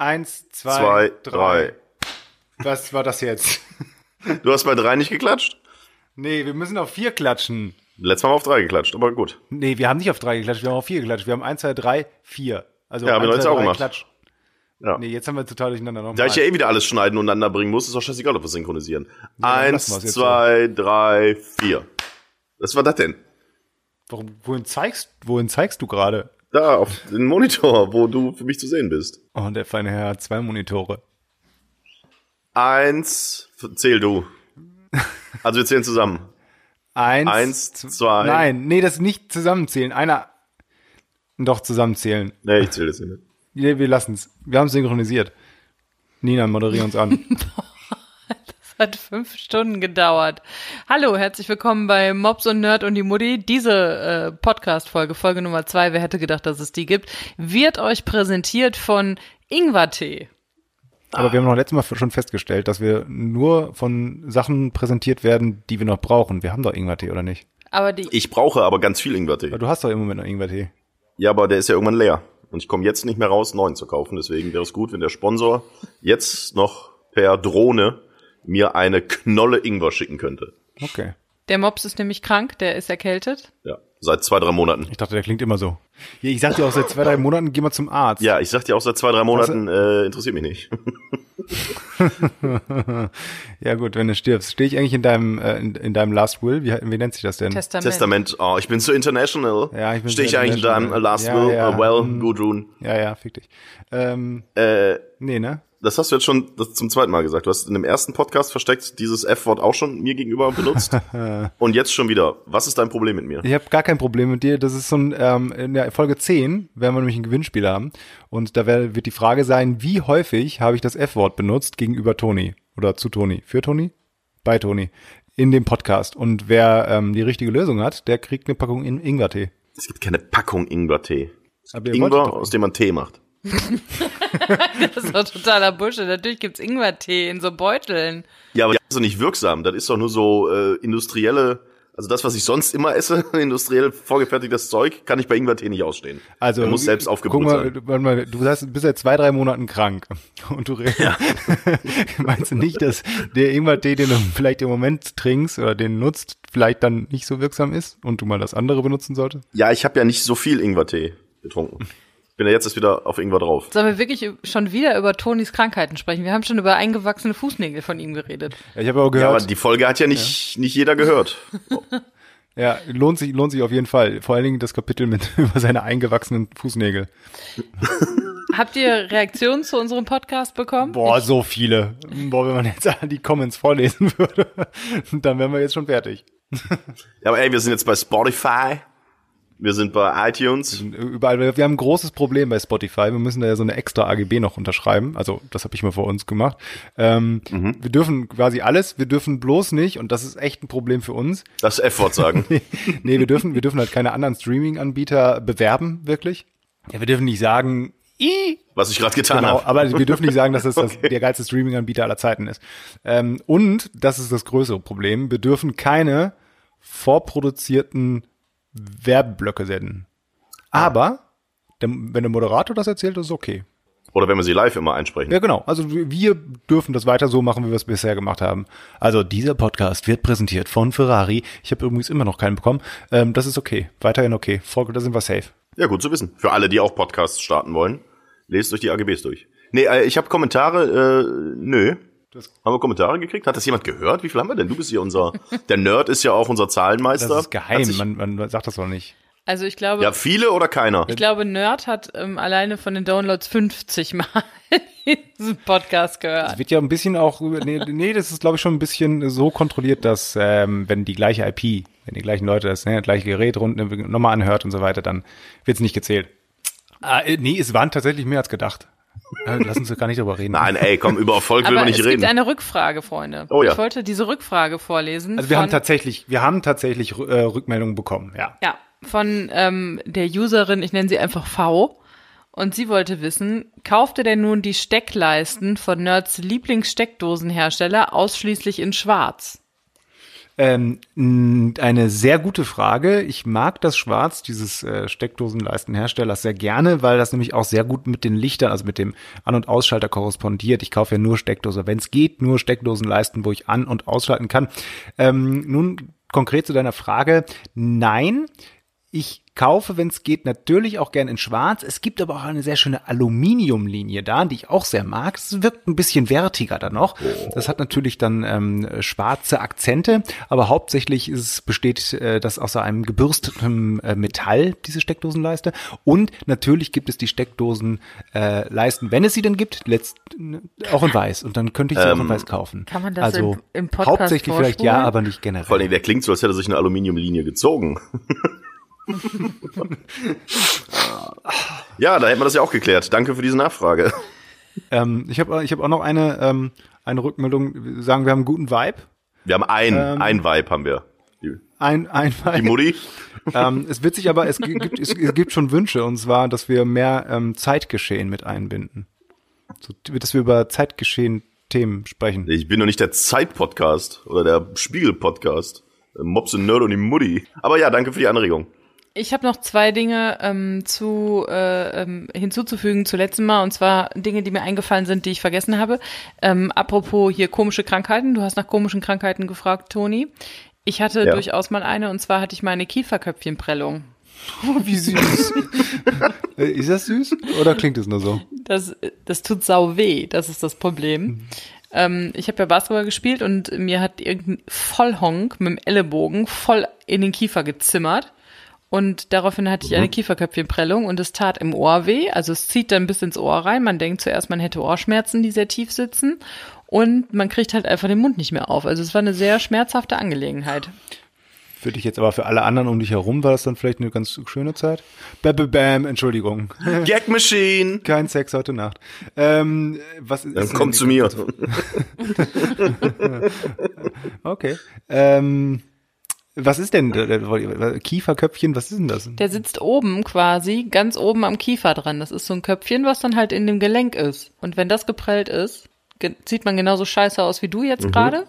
Eins, zwei, Zwei, drei. drei. Was war das jetzt? Du hast bei drei nicht geklatscht? Nee, wir müssen auf vier klatschen. Letztes Mal haben wir auf drei geklatscht, aber gut. Nee, wir haben nicht auf drei geklatscht, wir haben auf vier geklatscht. Wir haben eins, zwei, drei, vier. Also Ja, haben wir jetzt auch gemacht. Klatsch. Ja. Nee, jetzt haben wir total durcheinander nochmal. Da ich ja eh wieder alles schneiden und aneinander bringen muss, ist auch scheißegal, ob wir synchronisieren. dann Eins, zwei, drei, vier. Was war das denn? Warum, wohin zeigst, wohin zeigst du gerade? Da, auf den Monitor, wo du für mich zu sehen bist. Oh, der feine Herr hat zwei Monitore. Eins, zähl du. Also wir zählen zusammen. Eins, Eins, zwei. Nein, nee, das nicht zusammenzählen. Einer. Doch, zusammenzählen. Nee, ich zähle das nicht. Nee, wir lassen's. Wir haben synchronisiert. Nina, moderier uns an. Hat fünf Stunden gedauert. Hallo, herzlich willkommen bei Mobs und Nerd und die Mutti. Diese äh, Podcast-Folge, Folge Nummer zwei, wer hätte gedacht, dass es die gibt, wird euch präsentiert von Ingwertee. Aber wir haben noch letztes Mal schon festgestellt, dass wir nur von Sachen präsentiert werden, die wir noch brauchen. Wir haben doch Ingwertee, oder nicht? Aber die, Ich brauche aber ganz viel Ingwertee. Aber du hast doch im Moment noch Ingwertee. Ja, aber der ist ja irgendwann leer. Und ich komme jetzt nicht mehr raus, neuen zu kaufen. Deswegen wäre es gut, wenn der Sponsor jetzt noch per Drohne mir eine Knolle Ingwer schicken könnte. Okay. der Mops ist nämlich krank, der ist erkältet. Ja, seit zwei, drei Monaten. Ich dachte, der klingt immer so. Ja, ich sag dir auch seit zwei, drei Monaten, geh mal zum Arzt. Ja, ich sag dir auch seit zwei, drei Monaten, äh, interessiert mich nicht. Ja gut, wenn du stirbst. Stehe ich eigentlich in deinem, äh, in, in deinem Last Will? Wie, wie nennt sich das denn? Testament. Testament, oh, ich bin so international. Ja, ich bin Stehe so ich eigentlich in deinem. Last Ja, Will? ja, Uh, well, hm. Gudrun. ja, ja, fick dich. Ähm, Äh, nee, ne? Das hast du jetzt schon zum zweiten Mal gesagt. Du hast in dem ersten Podcast versteckt dieses F-Wort auch schon mir gegenüber benutzt. Und jetzt schon wieder. Was ist dein Problem mit mir? Ich habe gar kein Problem mit dir. Das ist so ein, ähm, in der Folge 10 werden wir nämlich ein Gewinnspiel haben. Und da wär, wird die Frage sein, wie häufig habe ich das F-Wort benutzt gegenüber Toni? Oder zu Toni? Für Toni? Bei Toni. In dem Podcast. Und wer ähm, die richtige Lösung hat, der kriegt eine Packung in Ingwertee. Es gibt keine Packung Ingwer-Tee. Ingwer, aus dem man Tee macht. Das ist doch totaler Bullshit. Natürlich gibt's Ingwertee in so Beuteln. Ja, aber das ist doch nicht wirksam. Das ist doch nur so äh, industrielle, also das, was ich sonst immer esse, industriell vorgefertigtes Zeug, kann ich bei Ingwer-Tee nicht ausstehen. Also Der muss selbst guck aufgebrüht mal, sein. du- warte mal, du hast, bist seit zwei, drei Monaten krank und du redest. meinst du nicht, dass der Ingwer-Tee, den du vielleicht im Moment trinkst oder den nutzt, vielleicht dann nicht so wirksam ist und du mal das andere benutzen solltest? Ja, ich habe ja nicht so viel Ingwer-Tee getrunken. Ich bin ja jetzt erst wieder auf Ingwer drauf. Sollen wir wirklich schon wieder über Tonis Krankheiten sprechen? Wir haben schon über eingewachsene Fußnägel von ihm geredet. Ja, ich habe auch Ja, aber gehört, die Folge hat ja nicht, nicht jeder gehört. ja, lohnt sich, lohnt sich auf jeden Fall. Vor allen Dingen das Kapitel mit über seine eingewachsenen Fußnägel. Habt ihr Reaktionen zu unserem Podcast bekommen? Boah, so viele. Boah, wenn man jetzt die Comments vorlesen würde, dann wären wir jetzt schon fertig. Ja, aber ey, wir sind jetzt bei Spotify. Wir sind bei iTunes. Überall, wir haben ein großes Problem bei Spotify. Wir müssen da ja so eine extra AGB noch unterschreiben. Also, das habe ich mal vor uns gemacht. Ähm, Wir dürfen quasi alles, wir dürfen bloß nicht, und das ist echt ein Problem für uns. Das F-Wort sagen. Nee, wir dürfen, wir dürfen halt keine anderen Streaming-Anbieter bewerben, wirklich. Ja, wir dürfen nicht sagen, i, Was ich gerade getan Genau, habe. aber wir dürfen nicht sagen, dass es das der geilste Streaming-Anbieter aller Zeiten ist. Ähm, und, das ist das größere Problem, wir dürfen keine vorproduzierten Werbeblöcke senden. Aber, der, wenn der Moderator das erzählt, ist es okay. Oder wenn wir sie live immer einsprechen. Ja, genau. Also wir- wir dürfen das weiter so machen, wie wir es bisher gemacht haben. Also dieser Podcast wird präsentiert von Ferrari. Ich habe übrigens immer noch keinen bekommen. Ähm, das ist okay. Weiterhin okay. Folge, da sind wir safe. Ja, gut zu wissen. Für alle, die auch Podcasts starten wollen, lest euch die AGBs durch. Nee, äh, ich habe Kommentare, äh, nö. Haben wir Kommentare gekriegt? Hat das jemand gehört? Wie viel haben wir denn? Du bist ja unser, der Nerd ist ja auch unser Zahlenmeister. Das ist geheim. Sich- Man, man sagt das doch nicht. Also ich glaube, ja, viele oder keiner? ich glaube, Nerd hat ähm, alleine von den Downloads 50 Mal diesen Podcast gehört. Es wird ja ein bisschen auch, über- nee, nee das ist glaube ich schon ein bisschen so kontrolliert, dass ähm, wenn die gleiche IP, wenn die gleichen Leute das ne, gleiche Gerät rund nochmal anhört und so weiter, dann wird es nicht gezählt. Ah, äh, nee, es waren tatsächlich mehr als gedacht. Lass uns doch gar nicht drüber reden. Nein, ey, komm, über Erfolg will Aber man es nicht gibt reden. eine Rückfrage, Freunde. Oh ja. Ich wollte diese Rückfrage vorlesen. Also wir von, haben tatsächlich, wir haben tatsächlich äh, Rückmeldungen bekommen, ja. Ja, von ähm, der Userin, ich nenne sie einfach V. Und sie wollte wissen, kaufte denn nun die Steckleisten von Nerds Lieblingssteckdosenhersteller ausschließlich in schwarz? Ähm, eine sehr gute Frage. Ich mag das Schwarz dieses äh, Steckdosenleistenherstellers sehr gerne, weil das nämlich auch sehr gut mit den Lichtern, also mit dem An- und Ausschalter korrespondiert. Ich kaufe ja nur Steckdose, wenn es geht, nur Steckdosenleisten, wo ich an- und ausschalten kann. Ähm, nun konkret zu deiner Frage. Nein, ich kaufe, wenn es geht, natürlich auch gern in Schwarz. Es gibt aber auch eine sehr schöne Aluminiumlinie da, die ich auch sehr mag. Es wirkt ein bisschen wertiger dann noch. Das hat natürlich dann ähm, schwarze Akzente, aber hauptsächlich ist es, besteht äh, das aus einem gebürsteten äh, Metall, diese Steckdosenleiste. Und natürlich gibt es die Steckdosenleisten, äh, Leisten, wenn es sie denn gibt, letzt, auch in weiß. Und dann könnte ich sie ähm, auch in weiß kaufen. Kann man das also im, im Podcast hauptsächlich vielleicht ja, aber nicht generell. Vor allem, der klingt so, als hätte er sich eine Aluminiumlinie gezogen. ja, da hätten wir das ja auch geklärt. Danke für diese Nachfrage. Ähm, ich habe ich hab auch noch eine, ähm, eine Rückmeldung. Sagen wir haben einen guten Vibe. Wir haben ein, ähm, ein Vibe haben wir. Die, ein, ein Vibe. Die Mutti. ähm, es wird sich aber, es gibt, es, es, gibt schon Wünsche, und zwar, dass wir mehr ähm, Zeitgeschehen mit einbinden. So, dass wir über Zeitgeschehen Themen sprechen. Ich bin noch nicht der Zeit-Podcast oder der Spiegel-Podcast. Mops und Nerd und die Mutti. Aber ja, danke für die Anregung. Ich habe noch zwei Dinge ähm, zu äh, ähm, hinzuzufügen zu letztem Mal und zwar Dinge, die mir eingefallen sind, die ich vergessen habe. Ähm, apropos hier komische Krankheiten. Du hast nach komischen Krankheiten gefragt, Toni. Ich hatte ja. durchaus mal eine und zwar hatte ich meine Kieferköpfchenprellung. Oh, wie süß. Äh, ist das süß oder klingt es nur so? Das, das tut sau weh, das ist das Problem. Mhm. Ähm, ich habe ja Basketball gespielt und mir hat irgendein Vollhonk mit dem Ellenbogen voll in den Kiefer gezimmert. Und daraufhin hatte ich eine mhm. Kieferköpfchenprellung und es tat im Ohr weh. Also es zieht dann bis ins Ohr rein. Man denkt zuerst, man hätte Ohrschmerzen, die sehr tief sitzen. Und man kriegt halt einfach den Mund nicht mehr auf. Also es war eine sehr schmerzhafte Angelegenheit. Für dich jetzt aber für alle anderen um dich herum war das dann vielleicht eine ganz schöne Zeit? Bam, bam, Entschuldigung. Gag Machine. Kein Sex heute Nacht. Ähm, was ist, dann komm zu mir. okay. Ähm, was ist denn Kieferköpfchen? Was ist denn das? Der sitzt oben quasi, ganz oben am Kiefer dran. Das ist so ein Köpfchen, was dann halt in dem Gelenk ist. Und wenn das geprellt ist, sieht man genauso scheiße aus wie du jetzt mhm. gerade.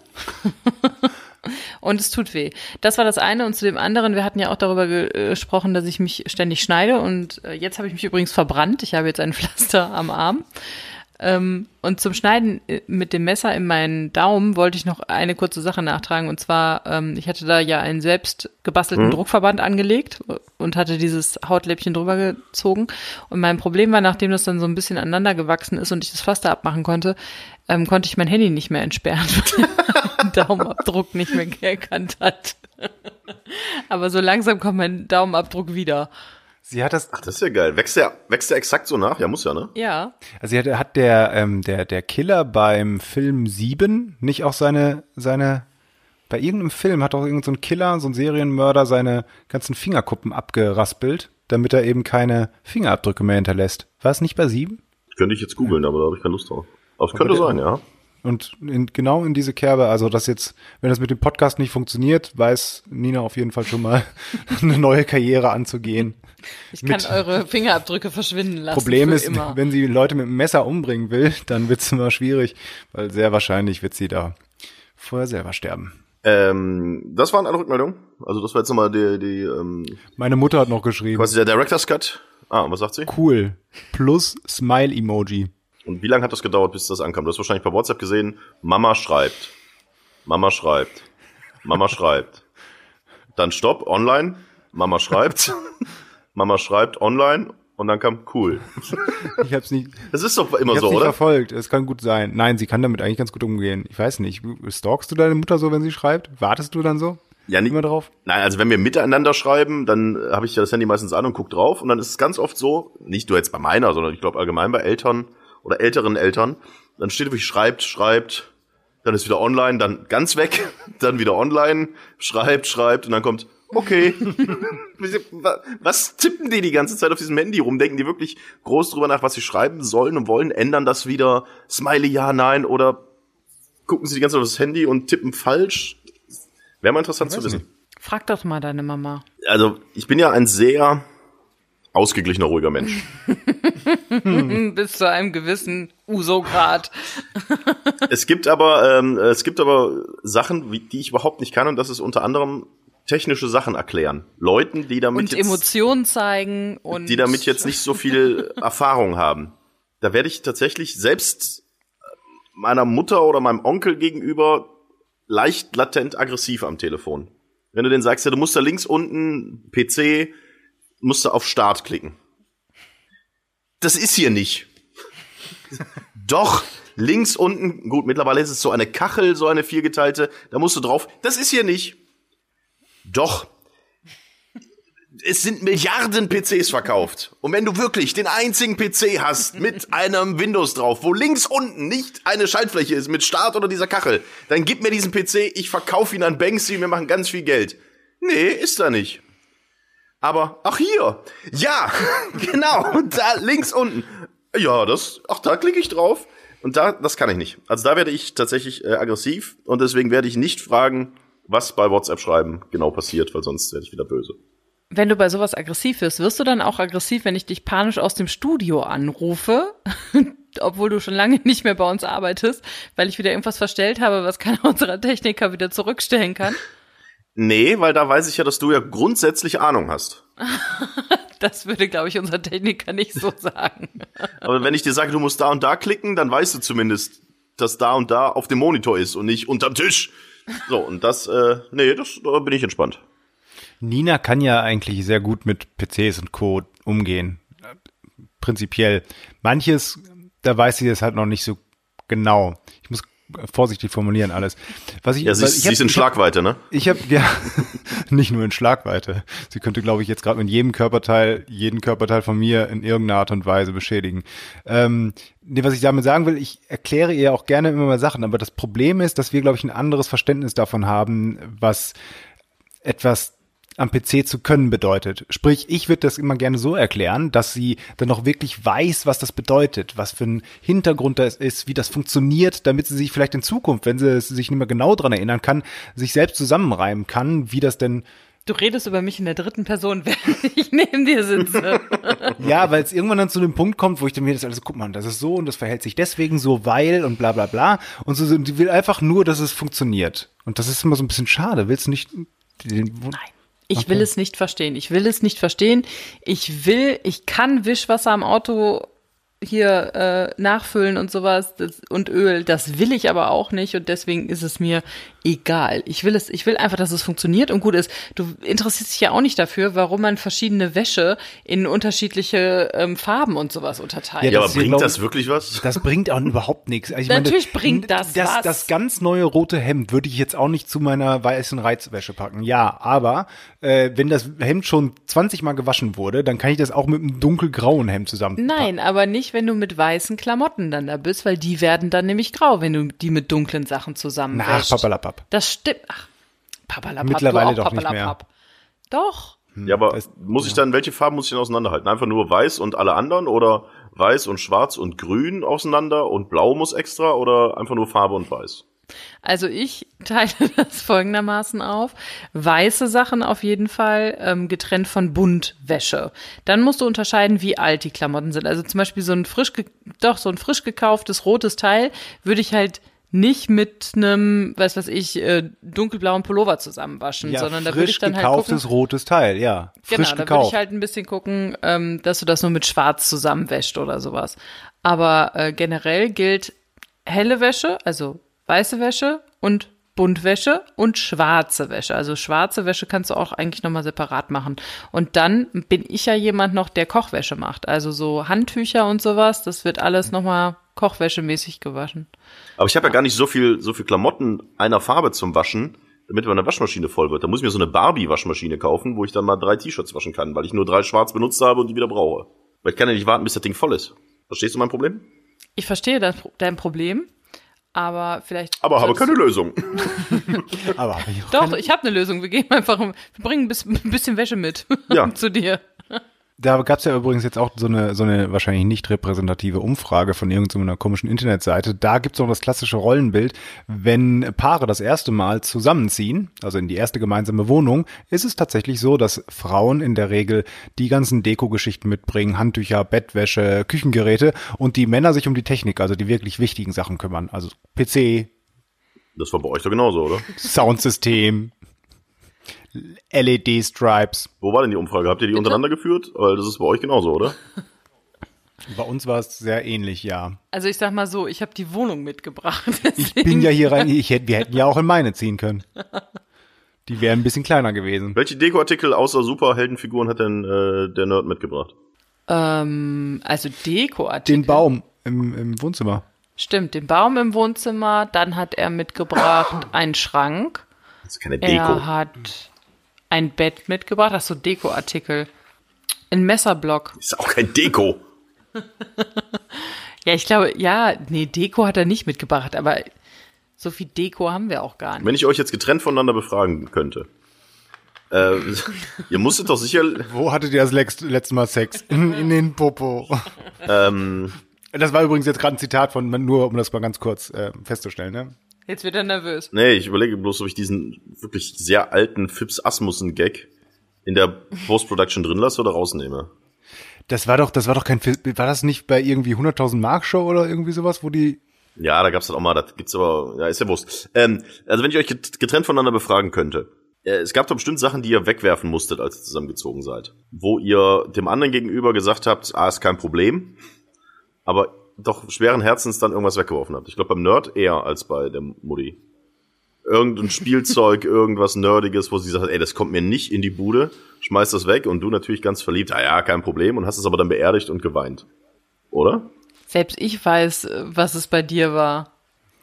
und es tut weh. Das war das eine. Und zu dem anderen, wir hatten ja auch darüber äh, gesprochen, dass ich mich ständig schneide. Und äh, jetzt habe ich mich übrigens verbrannt. Ich habe jetzt ein Pflaster am Arm. Ähm, und zum Schneiden äh, mit dem Messer in meinen Daumen wollte ich noch eine kurze Sache nachtragen. Und zwar, ähm, ich hatte da ja einen selbst gebastelten mhm. Druckverband angelegt und hatte dieses Hautläppchen drüber gezogen. Und mein Problem war, nachdem das dann so ein bisschen aneinander gewachsen ist und ich das Pflaster abmachen konnte, ähm, konnte ich mein Handy nicht mehr entsperren, weil mein Daumenabdruck nicht mehr erkannt hat. Aber so langsam kommt mein Daumenabdruck wieder. Sie hat das. Ach, das ist ja geil. Wächst der, wächst der exakt so nach? Ja, muss ja, ne? Ja. Also hat, hat der, ähm, der, der Killer beim Film 7 nicht auch seine, seine, bei irgendeinem Film hat doch irgendein so ein Killer, so ein Serienmörder seine ganzen Fingerkuppen abgeraspelt, damit er eben keine Fingerabdrücke mehr hinterlässt. War es nicht bei 7? Könnte ich jetzt googeln, ja. aber da habe ich keine Lust drauf. Aber es könnte sein, ja. Und in, genau in diese Kerbe, also das jetzt, wenn das mit dem Podcast nicht funktioniert, weiß Nina auf jeden Fall schon mal, eine neue Karriere anzugehen. Ich kann eure Fingerabdrücke verschwinden lassen. Problem ist, immer. wenn sie Leute mit einem Messer umbringen will, dann wird es immer schwierig, weil sehr wahrscheinlich wird sie da vorher selber sterben. Ähm, das waren alle Rückmeldungen. Also das war jetzt nochmal die, die ähm, Meine Mutter hat noch geschrieben. Quasi der Director's Cut. Ah, was sagt sie? Cool. Plus Smile-Emoji. Und wie lange hat das gedauert, bis das ankam? Du hast wahrscheinlich per WhatsApp gesehen, Mama schreibt. Mama schreibt. Mama schreibt. Dann Stopp, online. Mama schreibt. Mama schreibt online und dann kam cool. Ich hab's nicht. Das ist doch immer ich so, nicht oder? verfolgt. Es kann gut sein. Nein, sie kann damit eigentlich ganz gut umgehen. Ich weiß nicht. Stalkst du deine Mutter so, wenn sie schreibt? Wartest du dann so? Ja, nicht immer drauf. Nein, also wenn wir miteinander schreiben, dann habe ich ja das Handy meistens an und guck drauf und dann ist es ganz oft so, nicht nur jetzt bei meiner, sondern ich glaube allgemein bei Eltern oder älteren Eltern, dann steht wirklich schreibt, schreibt, dann ist wieder online, dann ganz weg, dann wieder online, schreibt, schreibt und dann kommt okay. was tippen die die ganze Zeit auf diesem Handy rum? Denken die wirklich groß drüber nach, was sie schreiben sollen und wollen? Ändern das wieder? Smiley, ja, nein? Oder gucken sie die ganze Zeit auf das Handy und tippen falsch? Wäre mal interessant zu wissen. Nicht. Frag doch mal deine Mama. Also, ich bin ja ein sehr ausgeglichener, ruhiger Mensch. Bis zu einem gewissen Uso-Grad. es gibt aber, ähm, es gibt aber Sachen, wie, die ich überhaupt nicht kann und das ist unter anderem technische Sachen erklären. Leuten, die damit und jetzt, Emotionen zeigen und die damit jetzt nicht so viel Erfahrung haben. Da werde ich tatsächlich selbst meiner Mutter oder meinem Onkel gegenüber leicht latent aggressiv am Telefon. Wenn du den sagst, ja, du musst da links unten PC, musst du auf Start klicken. Das ist hier nicht. Doch, links unten, gut, mittlerweile ist es so eine Kachel, so eine viergeteilte, da musst du drauf. Das ist hier nicht. Doch. Es sind Milliarden PCs verkauft. Und wenn du wirklich den einzigen PC hast mit einem Windows drauf, wo links unten nicht eine Schaltfläche ist mit Start oder dieser Kachel, dann gib mir diesen PC, ich verkaufe ihn an Banksy, wir machen ganz viel Geld. Nee, ist da nicht. Aber, ach hier, ja, genau, da links unten. Ja, das, ach, da klicke ich drauf. Und da, das kann ich nicht. Also da werde ich tatsächlich äh, aggressiv und deswegen werde ich nicht fragen, was bei WhatsApp schreiben genau passiert, weil sonst werde ich wieder böse. Wenn du bei sowas aggressiv wirst, wirst du dann auch aggressiv, wenn ich dich panisch aus dem Studio anrufe, obwohl du schon lange nicht mehr bei uns arbeitest, weil ich wieder irgendwas verstellt habe, was keiner unserer Techniker wieder zurückstellen kann? Nee, weil da weiß ich ja, dass du ja grundsätzlich Ahnung hast. das würde, glaube ich, unser Techniker nicht so sagen. Aber wenn ich dir sage, du musst da und da klicken, dann weißt du zumindest, dass da und da auf dem Monitor ist und nicht unterm Tisch. So, und das, äh, nee, das, da bin ich entspannt. Nina kann ja eigentlich sehr gut mit PCs und Co. umgehen. Prinzipiell. Manches, da weiß sie es halt noch nicht so genau. Vorsichtig formulieren alles. Was ich, ja, sie, ich sie ist in Schlagweite, ne? Ich habe ja nicht nur in Schlagweite. Sie könnte, glaube ich, jetzt gerade mit jedem Körperteil, jeden Körperteil von mir in irgendeiner Art und Weise beschädigen. Ähm, nee, was ich damit sagen will, ich erkläre ihr auch gerne immer mal Sachen, aber das Problem ist, dass wir, glaube ich, ein anderes Verständnis davon haben, was etwas am PC zu können bedeutet. Sprich, ich würde das immer gerne so erklären, dass sie dann noch wirklich weiß, was das bedeutet, was für ein Hintergrund das ist, wie das funktioniert, damit sie sich vielleicht in Zukunft, wenn sie sich nicht mehr genau dran erinnern kann, sich selbst zusammenreimen kann, wie das denn Du redest über mich in der dritten Person, während ich neben dir sitze. ja, weil es irgendwann dann zu dem Punkt kommt, wo ich dann mir das alles, guck mal, das ist so und das verhält sich deswegen so, weil und bla bla bla. Und so, die will einfach nur, dass es funktioniert. Und das ist immer so ein bisschen schade. Willst du nicht den Nein. Ich okay. will es nicht verstehen. Ich will es nicht verstehen. Ich will, ich kann Wischwasser am Auto hier äh, nachfüllen und sowas das, und Öl, das will ich aber auch nicht und deswegen ist es mir egal. Ich will es, ich will einfach, dass es funktioniert und gut ist. Du interessierst dich ja auch nicht dafür, warum man verschiedene Wäsche in unterschiedliche ähm, Farben und sowas unterteilt. Ja, aber bringt das wirklich was? Das bringt auch überhaupt nichts. Also Natürlich meine, bringt das, das was. Das ganz neue rote Hemd würde ich jetzt auch nicht zu meiner weißen Reizwäsche packen. Ja, aber äh, wenn das Hemd schon 20 Mal gewaschen wurde, dann kann ich das auch mit einem dunkelgrauen Hemd zusammen. Nein, aber nicht wenn du mit weißen Klamotten dann da bist, weil die werden dann nämlich grau, wenn du die mit dunklen Sachen zusammen Ach, papalapap. Das stimmt. Ach, papalapap. Mittlerweile doch nicht mehr. Doch. Hm, ja, aber das, muss ich dann, welche Farben muss ich denn auseinanderhalten? Einfach nur weiß und alle anderen oder weiß und schwarz und grün auseinander und blau muss extra oder einfach nur Farbe und weiß? Also ich teile das folgendermaßen auf. Weiße Sachen auf jeden Fall, ähm, getrennt von Buntwäsche. Dann musst du unterscheiden, wie alt die Klamotten sind. Also zum Beispiel so ein frisch, doch, so ein frisch gekauftes rotes Teil würde ich halt nicht mit einem, was weiß ich, äh, dunkelblauen Pullover zusammenwaschen, ja, sondern da würde ich dann halt gucken. gekauftes rotes Teil, ja. Frisch genau, da würde ich halt ein bisschen gucken, ähm, dass du das nur mit Schwarz zusammenwäscht oder sowas. Aber äh, generell gilt helle Wäsche, also weiße Wäsche und Buntwäsche und schwarze Wäsche. Also schwarze Wäsche kannst du auch eigentlich nochmal separat machen. Und dann bin ich ja jemand noch, der Kochwäsche macht. Also so Handtücher und sowas, das wird alles nochmal kochwäschemäßig gewaschen. Aber ich habe ja gar nicht so viel, so viel Klamotten einer Farbe zum Waschen, damit meine Waschmaschine voll wird. Da muss ich mir so eine Barbie-Waschmaschine kaufen, wo ich dann mal drei T-Shirts waschen kann, weil ich nur drei schwarz benutzt habe und die wieder brauche. Weil ich kann ja nicht warten, bis das Ding voll ist. Verstehst du mein Problem? Ich verstehe dein Problem. Aber vielleicht. Aber habe keine Lösung. aber hab ich Doch, keine... ich habe eine Lösung. Wir gehen einfach, wir bringen ein bisschen, Wäsche mit ja. zu dir. Da gab es ja übrigens jetzt auch so eine, so eine wahrscheinlich nicht repräsentative Umfrage von irgendeiner komischen Internetseite. Da gibt es noch das klassische Rollenbild, wenn Paare das erste Mal zusammenziehen, also in die erste gemeinsame Wohnung, ist es tatsächlich so, dass Frauen in der Regel die ganzen Deko-Geschichten mitbringen, Handtücher, Bettwäsche, Küchengeräte und die Männer sich um die Technik, also die wirklich wichtigen Sachen kümmern. Also PC. Das war bei euch doch genauso, oder? Soundsystem, LED-Stripes. Wo war denn die Umfrage? Habt ihr die untereinander geführt? Weil das ist bei euch genauso, oder? Bei uns war es sehr ähnlich, ja. Also ich sag mal so, ich habe die Wohnung mitgebracht. Ich bin ja hier rein, ich hätte, wir hätten ja auch in meine ziehen können. Die wären ein bisschen kleiner gewesen. Welche Dekoartikel außer Superheldenfiguren hat denn äh, der Nerd mitgebracht? Ähm, also Dekoartikel. Den Baum im, im Wohnzimmer. Stimmt, den Baum im Wohnzimmer. Dann hat er mitgebracht einen Schrank. Das ist keine Deko. Er hat ein Bett mitgebracht. Ach so, Dekoartikel. Ein Messerblock. Ist auch kein Deko. Ja, ich glaube, ja, nee, Deko hat er nicht mitgebracht, aber so viel Deko haben wir auch gar nicht. Wenn ich euch jetzt getrennt voneinander befragen könnte. Äh, ihr musstet doch sicher. Wo hattet ihr das letzte, letzte Mal Sex? In, in den Popo. Ähm, Das war übrigens jetzt gerade ein Zitat von, nur um das mal ganz kurz äh, festzustellen, ne? Jetzt wird er nervös. nee, ich überlege bloß, ob ich diesen wirklich sehr alten Fips Asmussen-Gag in der Post-Production drin lasse oder rausnehme. Das war doch, das war doch kein, war das nicht bei irgendwie 100.000 Mark Show oder irgendwie sowas, wo die, Ja, da gab's dann auch mal, das gibt's aber, ja, ist ja Wurst. Ähm, also wenn ich euch get- getrennt voneinander befragen könnte, äh, es gab doch bestimmt Sachen, die ihr wegwerfen musstet, als ihr zusammengezogen seid. Wo ihr dem anderen gegenüber gesagt habt, ah, ist kein Problem, aber doch schweren Herzens dann irgendwas weggeworfen habt. Ich glaube beim Nerd eher als bei der Mutti. Irgendein Spielzeug, irgendwas Nerdiges, wo sie sagt, ey, das kommt mir nicht in die Bude, schmeißt das weg und du natürlich ganz verliebt, ah ja, kein Problem, und hast es aber dann beerdigt und geweint. Oder? Selbst ich weiß, äh, was es bei dir war.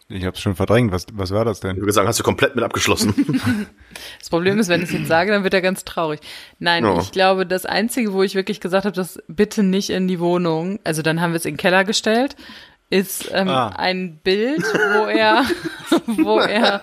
Ich hab's schon verdrängt, was, was war das Ich denn? würde sagen, hast du komplett mit abgeschlossen. Das Problem ist, wenn ich es jetzt sage, dann wird er ganz traurig. Nein, Ja. ich glaube, das Einzige, wo ich wirklich gesagt habe, das bitte nicht in die Wohnung, also dann haben wir es in den Keller gestellt, ist ähm, Ah. ein Bild, wo er, wo er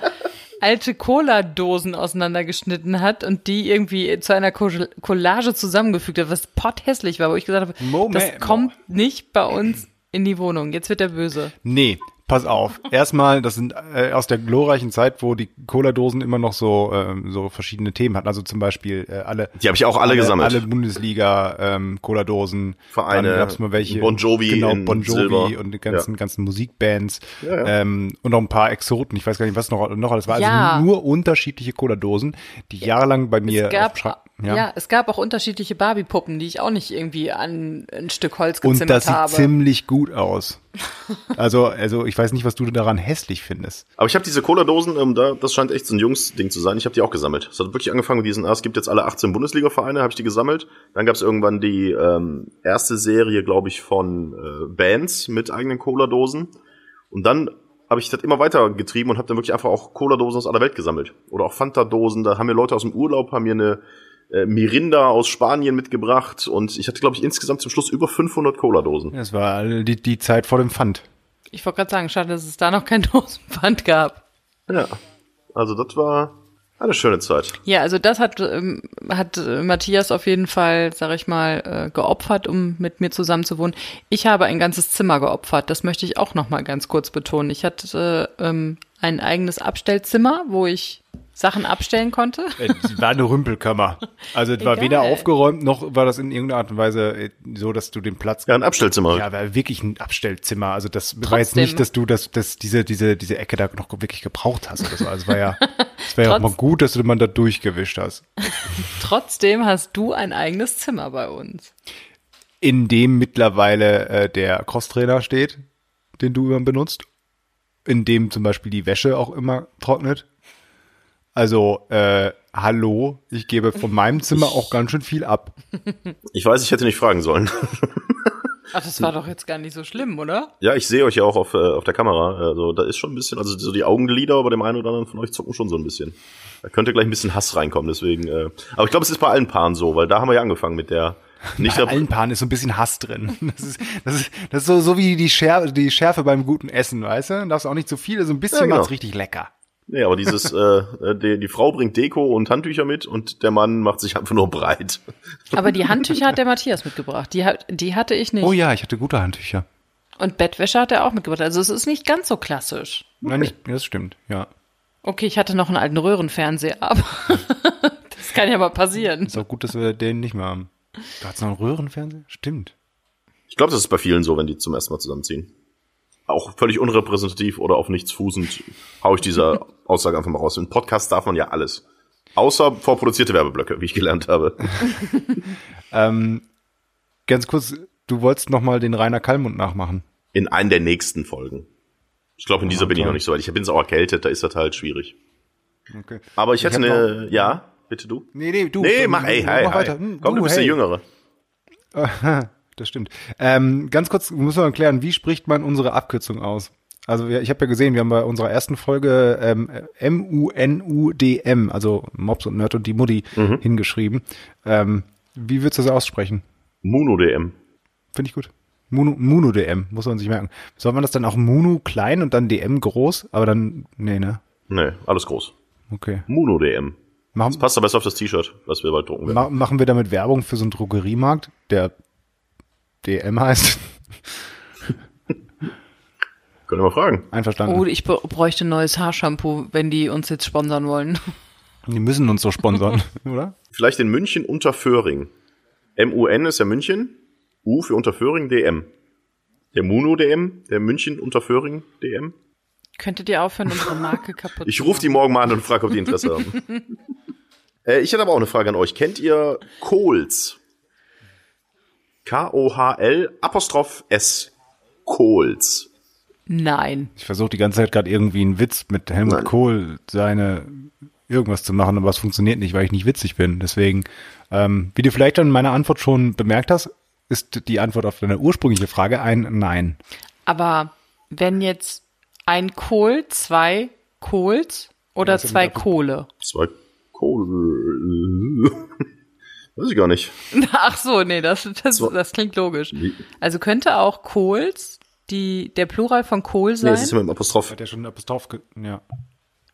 alte Cola-Dosen auseinandergeschnitten hat und die irgendwie zu einer Co- Collage zusammengefügt hat, was potthässlich war, wo ich gesagt habe, Moment. das kommt nicht bei uns in die Wohnung. Jetzt wird er böse. Nee, pass auf. Erstmal, das sind äh, aus der glorreichen Zeit, wo die Cola-Dosen immer noch so, ähm, so verschiedene Themen hatten. Also zum Beispiel äh, alle. Die habe ich auch alle, gesammelt. Alle Bundesliga ähm, Cola-Dosen. Vereine, Dann gab's mal welche. Bon Jovi genau, in Bon Jovi Silber. und die ganzen, Ja. ganzen Musikbands. Ja, ja. Ähm, und noch ein paar Exoten. Ich weiß gar nicht, was noch, noch alles war. Ja. Also nur unterschiedliche Cola-Dosen, die jahrelang bei mir Es gab, Schrank- ja. es gab auch unterschiedliche Barbie-Puppen, die ich auch nicht irgendwie an ein Stück Holz Und gezimmert das sieht habe. ziemlich gut aus. Also, also ich weiß nicht, was du daran hässlich findest. Aber ich habe diese Cola-Dosen, ähm, da, das scheint echt so ein Jungs-Ding zu sein. Ich habe die auch gesammelt. Es hat wirklich angefangen mit diesen, ah, es gibt jetzt alle 18 Bundesliga-Vereine, habe ich die gesammelt. Dann gab es irgendwann die ähm, erste Serie, glaube ich, von äh, Bands mit eigenen Cola-Dosen. Und dann habe ich das immer weiter getrieben und habe dann wirklich einfach auch Cola-Dosen aus aller Welt gesammelt. Oder auch Fanta-Dosen. Da haben mir Leute aus dem Urlaub, haben mir eine äh, Mirinda aus Spanien mitgebracht. Und ich hatte, glaube ich, insgesamt zum Schluss über 500 Cola-Dosen. Das war die, die Zeit vor dem Pfand. Ich wollte gerade sagen, schade, dass es da noch kein Dosenpfand gab. Ja, also das war eine schöne Zeit. Ja, also das hat, ähm, hat äh, Matthias auf jeden Fall, sag ich mal, äh, geopfert, um mit mir zusammen zu wohnen. Ich habe ein ganzes Zimmer geopfert. Das möchte ich auch noch mal ganz kurz betonen. Ich hatte äh, ähm, ein eigenes Abstellzimmer, wo ich Sachen abstellen konnte. Äh, Es war eine Rümpelkammer. Also es war weder aufgeräumt, noch war das in irgendeiner Art und Weise äh, so, dass du den Platz Ja, ein Abstellzimmer. Ja, war wirklich ein Abstellzimmer. Also das war jetzt Trotzdem. nicht, dass du das, das diese, diese, diese Ecke da noch wirklich gebraucht hast oder so. Also es war ja, es war ja auch mal gut, dass du man da durchgewischt hast. Trotzdem hast du ein eigenes Zimmer bei uns. In dem mittlerweile äh, der Crosstrainer steht, den du immer benutzt. In dem zum Beispiel die Wäsche auch immer trocknet. Also, äh, hallo, ich gebe von meinem Zimmer auch ganz schön viel ab. Ich weiß, ich hätte nicht fragen sollen. Ach, das war doch jetzt gar nicht so schlimm, oder? ja, ich sehe euch ja auch auf, äh, auf der Kamera. Also da ist schon ein bisschen, also so die Augenlider bei dem einen oder anderen von euch zucken schon so ein bisschen. Da könnte gleich ein bisschen Hass reinkommen, deswegen. Äh, aber ich glaube, es ist bei allen Paaren so, weil da haben wir ja angefangen mit der nicht Bei allen Paaren ist so ein bisschen Hass drin. Das ist, das ist, das ist so, so wie die Schärfe, die Schärfe beim guten Essen, weißt du? Du darfst auch nicht zu viel, so ein bisschen Ja, genau. macht's richtig lecker. Nee, aber dieses, äh, die, die Frau bringt Deko und Handtücher mit und der Mann macht sich einfach nur breit. Aber die Handtücher hat der Matthias mitgebracht. Die, hat, die hatte ich nicht. Oh ja, ich hatte gute Handtücher. Und Bettwäsche hat er auch mitgebracht. Also es ist nicht ganz so klassisch. Nein, nicht, das stimmt, ja. Okay, ich hatte noch einen alten Röhrenfernseher, aber das kann ja mal passieren. Ist auch gut, dass wir den nicht mehr haben. Du hast noch einen Röhrenfernseher? Stimmt. Ich glaube, das ist bei vielen so, wenn die zum ersten Mal zusammenziehen. Auch völlig unrepräsentativ oder auf nichts fußend, hau ich diese Aussage einfach mal raus. In Podcasts darf man ja alles. Außer vorproduzierte Werbeblöcke, wie ich gelernt habe. ähm, ganz kurz, du wolltest noch mal den Rainer Kallmund nachmachen. In einen der nächsten Folgen. Ich glaube, in dieser oh, bin ich noch nicht so weit. Ich bin so erkältet, da ist das halt schwierig. Okay. Aber ich hätte ich eine, noch, ja, bitte du? Nee, nee, du. Nee, mach, ey, hey, mach weiter. Hm, Komm, du, du bist hey. der Jüngere. das stimmt. Ähm, ganz kurz muss man erklären, wie spricht man unsere Abkürzung aus? Also ich habe ja gesehen, wir haben bei unserer ersten Folge ähm, M-U-N-U-D-M, also Mops und Nerd und die Mutti, mhm. hingeschrieben. Ähm, wie würdest du das aussprechen? Muno-DM. Finde ich gut. Muno, Muno DM, muss man sich merken. Soll man das dann auch Muno klein und dann DM groß? Aber dann, nee, ne? Nee, alles groß. Okay. Muno DM. Machen, das passt aber besser auf das T-Shirt, was wir bald drucken werden. Ma machen wir damit Werbung für so einen Drogeriemarkt, der DM heißt? Können wir mal fragen. Einverstanden. Oh, ich bräuchte ein neues Haarshampoo, wenn die uns jetzt sponsern wollen. Die müssen uns so sponsern, oder? Vielleicht in München unter Föhring. MUN ist ja München, U für Unterföhring DM. Der Muno DM, der München Unterföhring DM. Könntet ihr aufhören, unsere Marke kaputt zu machen? Ich rufe die morgen mal an und frage, ob die Interesse haben. äh, ich hätte aber auch eine Frage an euch. Kennt ihr Kohls? K-O-H-L Apostroph S. Kohls. Nein. Ich versuche die ganze Zeit gerade irgendwie einen Witz mit Helmut Nein. Kohl seine irgendwas zu machen, aber es funktioniert nicht, weil ich nicht witzig bin. Deswegen, ähm, wie du vielleicht an meiner Antwort schon bemerkt hast, ist die Antwort auf deine ursprüngliche Frage ein Nein. Aber wenn jetzt ein Kohl, zwei Kohls oder ja, zwei Kohle? Zwei Kohle. Weiß ich gar nicht. Ach so, nee, das, das, das klingt logisch. Also könnte auch Kohls die, der Plural von Kohl sein? Nee, es ist immer im Apostroph. Hat ja schon ein Apostroph, ja.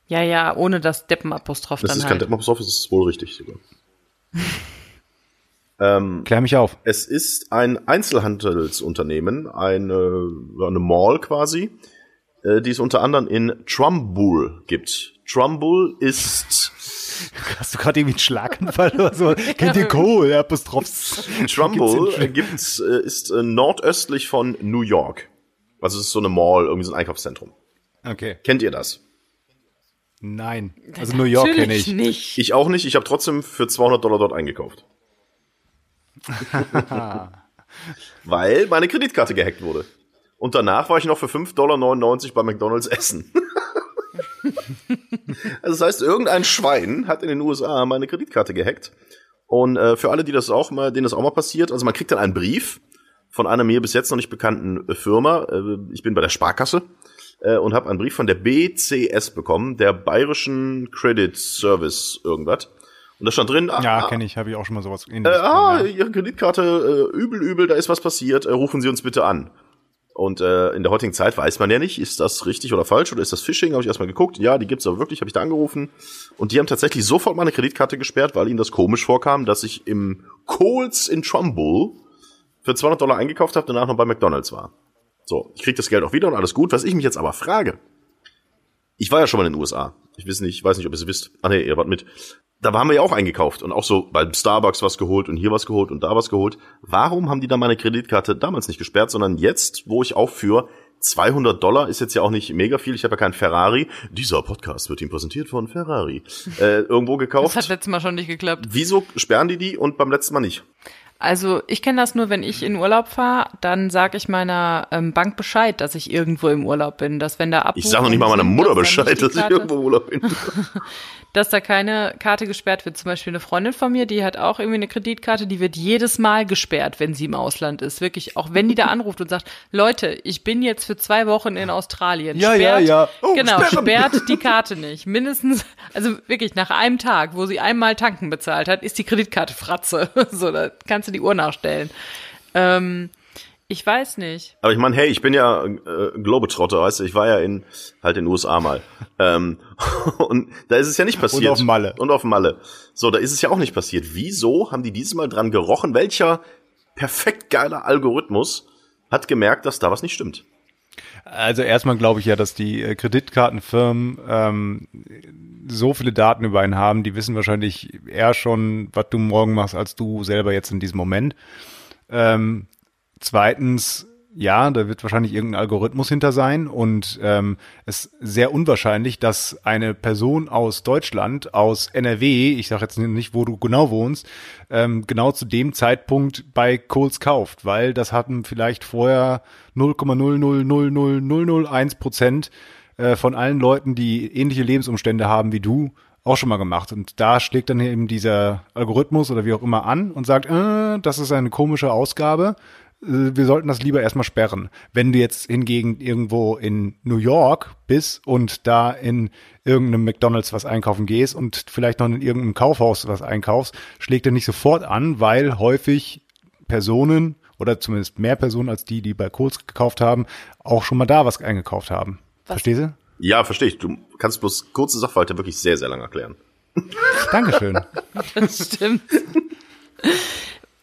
Ja, ja, ohne das Deppenapostroph das dann ist halt. kein Deppenapostroph, das ist wohl richtig sogar. Ähm, Klär mich auf. Es ist ein Einzelhandelsunternehmen, eine, eine Mall quasi, äh, die es unter anderem in Trumbull gibt. Trumbull ist Hast du gerade irgendwie einen Schlaganfall oder so? Kennt ihr Kohl, Apostrophs? Trumbull gibt's, äh, ist äh, nordöstlich von New York. Also es ist so eine Mall, irgendwie so ein Einkaufszentrum. Okay. Kennt ihr das? Nein. Also New York kenne ich. nicht. Ich auch nicht. Ich habe trotzdem für 200 Dollar dort eingekauft. Weil meine Kreditkarte gehackt wurde. Und danach war ich noch für 5,99 Dollar bei McDonalds essen. also das heißt, irgendein Schwein hat in den USA meine Kreditkarte gehackt. Und äh, für alle, die das auch mal, denen das auch mal passiert, also man kriegt dann einen Brief von einer mir bis jetzt noch nicht bekannten äh, Firma. Äh, ich bin bei der Sparkasse äh, und habe einen Brief von der BCS bekommen, der Bayerischen Credit Service irgendwas. Und da stand drin, ah, ja, kenne ich, habe ich auch schon mal sowas Äh, ah, Ihre Kreditkarte, äh, übel, übel, da ist was passiert, äh, rufen Sie uns bitte an. Und äh, in der heutigen Zeit weiß man ja nicht, ist das richtig oder falsch oder ist das Phishing? Habe ich erstmal geguckt. Ja, die gibt's aber wirklich, habe ich da angerufen. Und die haben tatsächlich sofort meine Kreditkarte gesperrt, weil ihnen das komisch vorkam, dass ich im Coles in Trumbull für 200 Dollar eingekauft habe, danach noch bei McDonald's war. So, ich krieg das Geld auch wieder und alles gut. Was ich mich jetzt aber frage, ich war ja schon mal in den USA. Ich weiß nicht, ich weiß nicht, ob ihr es wisst. Ah nee, ihr wart mit da haben wir ja auch eingekauft und auch so beim Starbucks was geholt und hier was geholt und da was geholt. Warum haben die da meine Kreditkarte damals nicht gesperrt, sondern jetzt, wo ich auch für 200 Dollar ist jetzt ja auch nicht mega viel. Ich habe ja keinen Ferrari. Dieser Podcast wird ihm präsentiert von Ferrari. Äh, irgendwo gekauft. Das hat letztes Mal schon nicht geklappt. Wieso sperren die die und beim letzten Mal nicht? Also ich kenne das nur, wenn ich in Urlaub fahre, dann sage ich meiner ähm, Bank Bescheid, dass ich irgendwo im Urlaub bin. Dass wenn da Abbuchungen Ich sage noch nicht mal meiner Mutter Bescheid, dass ich irgendwo im Urlaub bin. dass da keine Karte gesperrt wird. Zum Beispiel eine Freundin von mir, die hat auch irgendwie eine Kreditkarte, die wird jedes Mal gesperrt, wenn sie im Ausland ist. Wirklich, auch wenn die da anruft und sagt, Leute, ich bin jetzt für zwei Wochen in Australien. Ja, sperrt, ja, ja. Oh, genau, sperrt die Karte nicht. Mindestens, also wirklich nach einem Tag, wo sie einmal tanken bezahlt hat, ist die Kreditkarte Fratze. so, da kannst du die Uhr nachstellen. Ähm, Ich weiß nicht. Aber ich meine, hey, ich bin ja äh, Globetrotter, weißt du, ich war ja in halt in den USA mal. ähm, und da ist es ja nicht passiert. Und auf Malle. Und auf Malle. So, da ist es ja auch nicht passiert. Wieso haben die dieses Mal dran gerochen? Welcher perfekt geiler Algorithmus hat gemerkt, dass da was nicht stimmt? Also erstmal glaube ich ja, dass die äh, Kreditkartenfirmen ähm, so viele Daten über einen haben, die wissen wahrscheinlich eher schon, was du morgen machst, als du selber jetzt in diesem Moment. Ähm, Zweitens, ja, da wird wahrscheinlich irgendein Algorithmus hinter sein und ähm, es ist sehr unwahrscheinlich, dass eine Person aus Deutschland, aus NRW, ich sage jetzt nicht, wo du genau wohnst, ähm, genau zu dem Zeitpunkt bei Kohls kauft, weil das hatten vielleicht vorher 0,0000001 Prozent äh, von allen Leuten, die ähnliche Lebensumstände haben wie du, auch schon mal gemacht. Und da schlägt dann eben dieser Algorithmus oder wie auch immer an und sagt, äh, das ist eine komische Ausgabe wir sollten das lieber erstmal sperren. Wenn du jetzt hingegen irgendwo in New York bist und da in irgendeinem McDonalds was einkaufen gehst und vielleicht noch in irgendeinem Kaufhaus was einkaufst, schlägt er nicht sofort an, weil häufig Personen oder zumindest mehr Personen als die, die bei Kohl's gekauft haben, auch schon mal da was eingekauft haben. Was? Verstehst du? Ja, verstehe ich. Du kannst bloß kurze Sachverhalte wirklich sehr, sehr lang erklären. Dankeschön. das stimmt.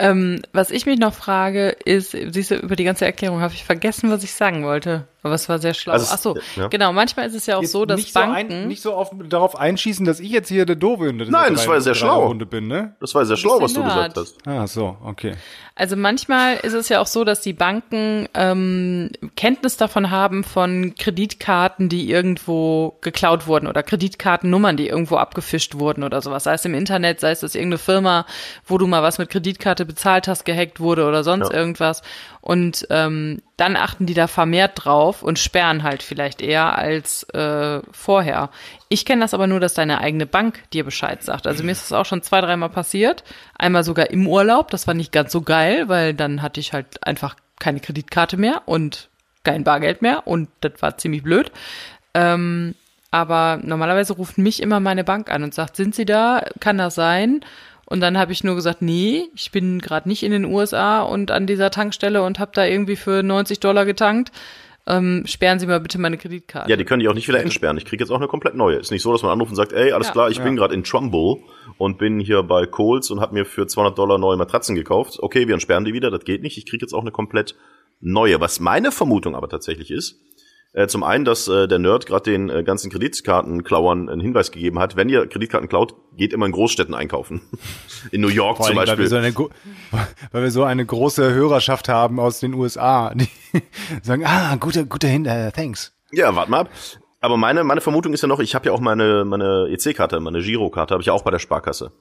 Ähm, was ich mich noch frage, ist, siehst du, über die ganze Erklärung habe ich vergessen, was ich sagen wollte. Aber es war sehr schlau. Also, Ach so, ja. genau. Manchmal ist es ja auch jetzt so, dass nicht Banken so ein, nicht so auf, darauf einschießen, dass ich jetzt hier der Doofe in der Nein, das war sehr schlau. bin, ne? Das war sehr schlau, was du gesagt hast. Ah, so, okay. Also manchmal ist es ja auch so, dass die Banken ähm, Kenntnis davon haben von Kreditkarten, die irgendwo geklaut wurden oder Kreditkartennummern, die irgendwo abgefischt wurden oder sowas. Sei es im Internet, sei es dass irgendeine Firma, wo du mal was mit Kreditkarte bezahlt hast, gehackt wurde oder sonst ja. irgendwas. Und ähm, dann achten die da vermehrt drauf und sperren halt vielleicht eher als äh, vorher. Ich kenne das aber nur, dass deine eigene Bank dir Bescheid sagt. Also mir ist das auch schon zwei, dreimal passiert. Einmal sogar im Urlaub. Das war nicht ganz so geil, weil dann hatte ich halt einfach keine Kreditkarte mehr und kein Bargeld mehr und das war ziemlich blöd. Ähm, aber normalerweise ruft mich immer meine Bank an und sagt, sind Sie da? Kann das sein? Und dann habe ich nur gesagt, nee, ich bin gerade nicht in den USA und an dieser Tankstelle und habe da irgendwie für 90 Dollar getankt. Ähm, sperren Sie mal bitte meine Kreditkarte. Ja, die können die auch nicht wieder entsperren. Ich kriege jetzt auch eine komplett neue. Ist nicht so, dass man anruft und sagt, ey, alles ja. klar, ich ja. bin gerade in Trumbull und bin hier bei Coles und habe mir für 200 Dollar neue Matratzen gekauft. Okay, wir entsperren die wieder, das geht nicht. Ich kriege jetzt auch eine komplett neue. Was meine Vermutung aber tatsächlich ist, zum einen, dass äh, der Nerd gerade den äh, ganzen Kreditkartenklauern einen Hinweis gegeben hat, wenn ihr Kreditkarten klaut, geht immer in Großstädten einkaufen. in New York zum Beispiel. Weil wir, so eine, weil wir so eine große Hörerschaft haben aus den USA, die sagen, ah, guter, guter Hinweis, thanks. Ja, warte mal ab. Aber meine, meine Vermutung ist ja noch, ich habe ja auch meine, meine EC-Karte, meine Girokarte, habe ich ja auch bei der Sparkasse.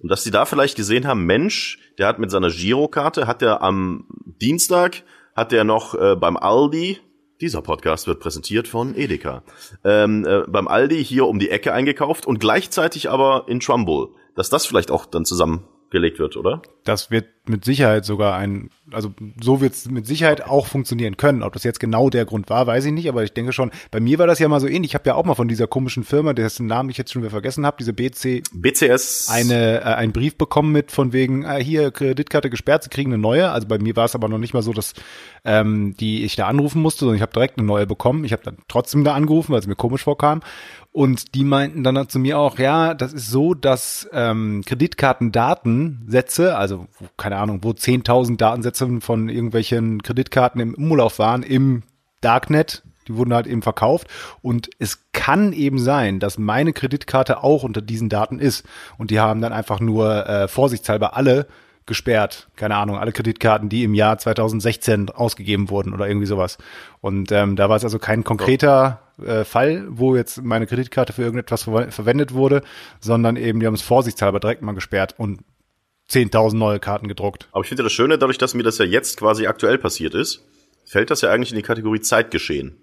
Und dass die da vielleicht gesehen haben, Mensch, der hat mit seiner Girokarte, hat der am Dienstag, hat der noch äh, beim Aldi dieser Podcast wird präsentiert von Edeka. Ähm, äh, beim Aldi hier um die Ecke eingekauft und gleichzeitig aber in Trumbull. Dass das vielleicht auch dann zusammengelegt wird, oder? Das wird mit Sicherheit sogar ein, also so wird es mit Sicherheit auch funktionieren können. Ob das jetzt genau der Grund war, weiß ich nicht, aber ich denke schon, bei mir war das ja mal so ähnlich. Ich habe ja auch mal von dieser komischen Firma, dessen Namen ich jetzt schon wieder vergessen habe, diese BC BCS eine äh, einen Brief bekommen mit von wegen äh, hier Kreditkarte gesperrt, sie kriegen eine neue. Also bei mir war es aber noch nicht mal so, dass ähm, die ich da anrufen musste, sondern ich habe direkt eine neue bekommen. Ich habe dann trotzdem da angerufen, weil es mir komisch vorkam. Und die meinten dann zu mir auch, ja, das ist so, dass ähm, Kreditkartendatensätze, also keine Ahnung, wo 10.000 Datensätze von irgendwelchen Kreditkarten im Umlauf waren, im Darknet, die wurden halt eben verkauft. Und es kann eben sein, dass meine Kreditkarte auch unter diesen Daten ist. Und die haben dann einfach nur äh, vorsichtshalber alle gesperrt. Keine Ahnung, alle Kreditkarten, die im Jahr 2016 ausgegeben wurden oder irgendwie sowas. Und ähm, da war es also kein konkreter äh, Fall, wo jetzt meine Kreditkarte für irgendetwas ver verwendet wurde, sondern eben die haben es vorsichtshalber direkt mal gesperrt und 10.000 neue Karten gedruckt. Aber ich finde das Schöne, dadurch, dass mir das ja jetzt quasi aktuell passiert ist, fällt das ja eigentlich in die Kategorie Zeitgeschehen.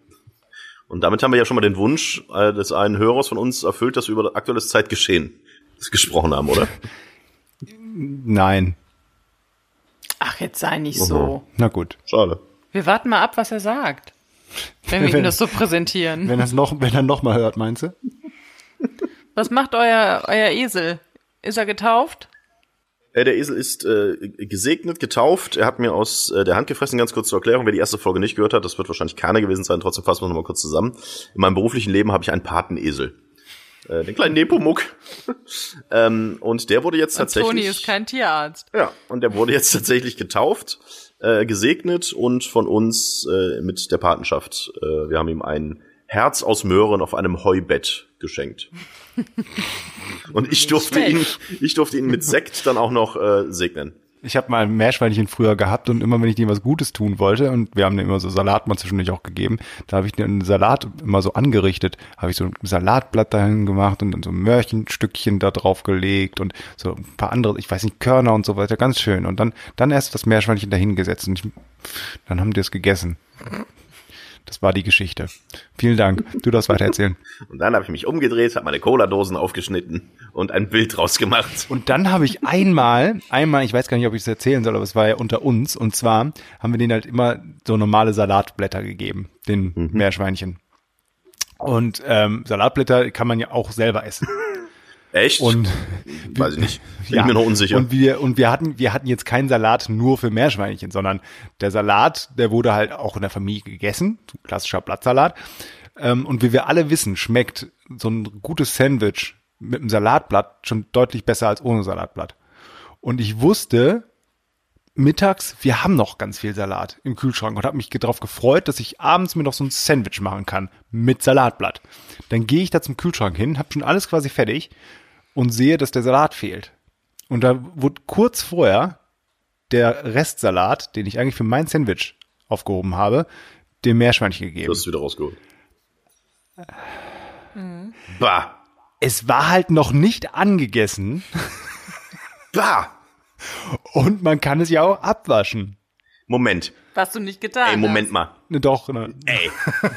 Und damit haben wir ja schon mal den Wunsch äh, des einen Hörers von uns erfüllt, dass wir über aktuelles Zeitgeschehen gesprochen haben, oder? Nein. Ach, jetzt sei nicht mhm. so. Na gut. Schade. Wir warten mal ab, was er sagt. Wenn wir wenn, ihm das so präsentieren. Wenn, noch, wenn er noch mal hört, meinst du? Was macht euer, euer Esel? Ist er getauft? Äh, der Esel ist äh, gesegnet, getauft. Er hat mir aus äh, der Hand gefressen. Ganz kurz zur Erklärung, wer die erste Folge nicht gehört hat, das wird wahrscheinlich keiner gewesen sein. Trotzdem fassen wir noch mal kurz zusammen. In meinem beruflichen Leben habe ich einen Patenesel. Äh, den kleinen Nepomuk. ähm, und der wurde jetzt tatsächlich. Toni ist kein Tierarzt. Ja, und der wurde jetzt tatsächlich getauft, äh, gesegnet und von uns äh, mit der Patenschaft. Äh, wir haben ihm ein Herz aus Möhren auf einem Heubett geschenkt. und ich durfte ihn, ich durfte ihn mit Sekt dann auch noch äh, segnen. Ich habe mal ein Meerschweinchen früher gehabt und immer, wenn ich dem was Gutes tun wollte, und wir haben dem immer so Salat mal zwischendurch auch gegeben, da habe ich den Salat immer so angerichtet, habe ich so ein Salatblatt dahin gemacht und dann so ein Mörchenstückchen da drauf gelegt und so ein paar andere, ich weiß nicht, Körner und so weiter, ganz schön. Und dann, dann erst das Meerschweinchen dahingesetzt und ich, dann haben die es gegessen. Das war die Geschichte. Vielen Dank. Du darfst weiter erzählen. Und dann habe ich mich umgedreht, habe meine Cola-Dosen aufgeschnitten und ein Bild draus gemacht. Und dann habe ich einmal, einmal, ich weiß gar nicht, ob ich es erzählen soll, aber es war ja unter uns. Und zwar haben wir denen halt immer so normale Salatblätter gegeben, den mhm. Meerschweinchen. Und ähm, Salatblätter kann man ja auch selber essen. Echt? Und weiß ich nicht. Bin ja, mir noch unsicher. Und wir und wir hatten wir hatten jetzt keinen Salat nur für Meerschweinchen, sondern der Salat, der wurde halt auch in der Familie gegessen, klassischer Blattsalat. Ähm, und wie wir alle wissen, schmeckt so ein gutes Sandwich mit einem Salatblatt schon deutlich besser als ohne Salatblatt. Und ich wusste mittags, wir haben noch ganz viel Salat im Kühlschrank und habe mich darauf gefreut, dass ich abends mir noch so ein Sandwich machen kann mit Salatblatt. Dann gehe ich da zum Kühlschrank hin, habe schon alles quasi fertig und sehe, dass der Salat fehlt. Und da wurde kurz vorher der Restsalat, den ich eigentlich für mein Sandwich aufgehoben habe, dem Meerschweinchen gegeben. Das ist wieder rausgeholt. Mhm. Bah. Es war halt noch nicht angegessen. bah. Und man kann es ja auch abwaschen. Moment. Was du nicht getan Ey, Moment hast. mal. Ne, doch. Ne. Ey,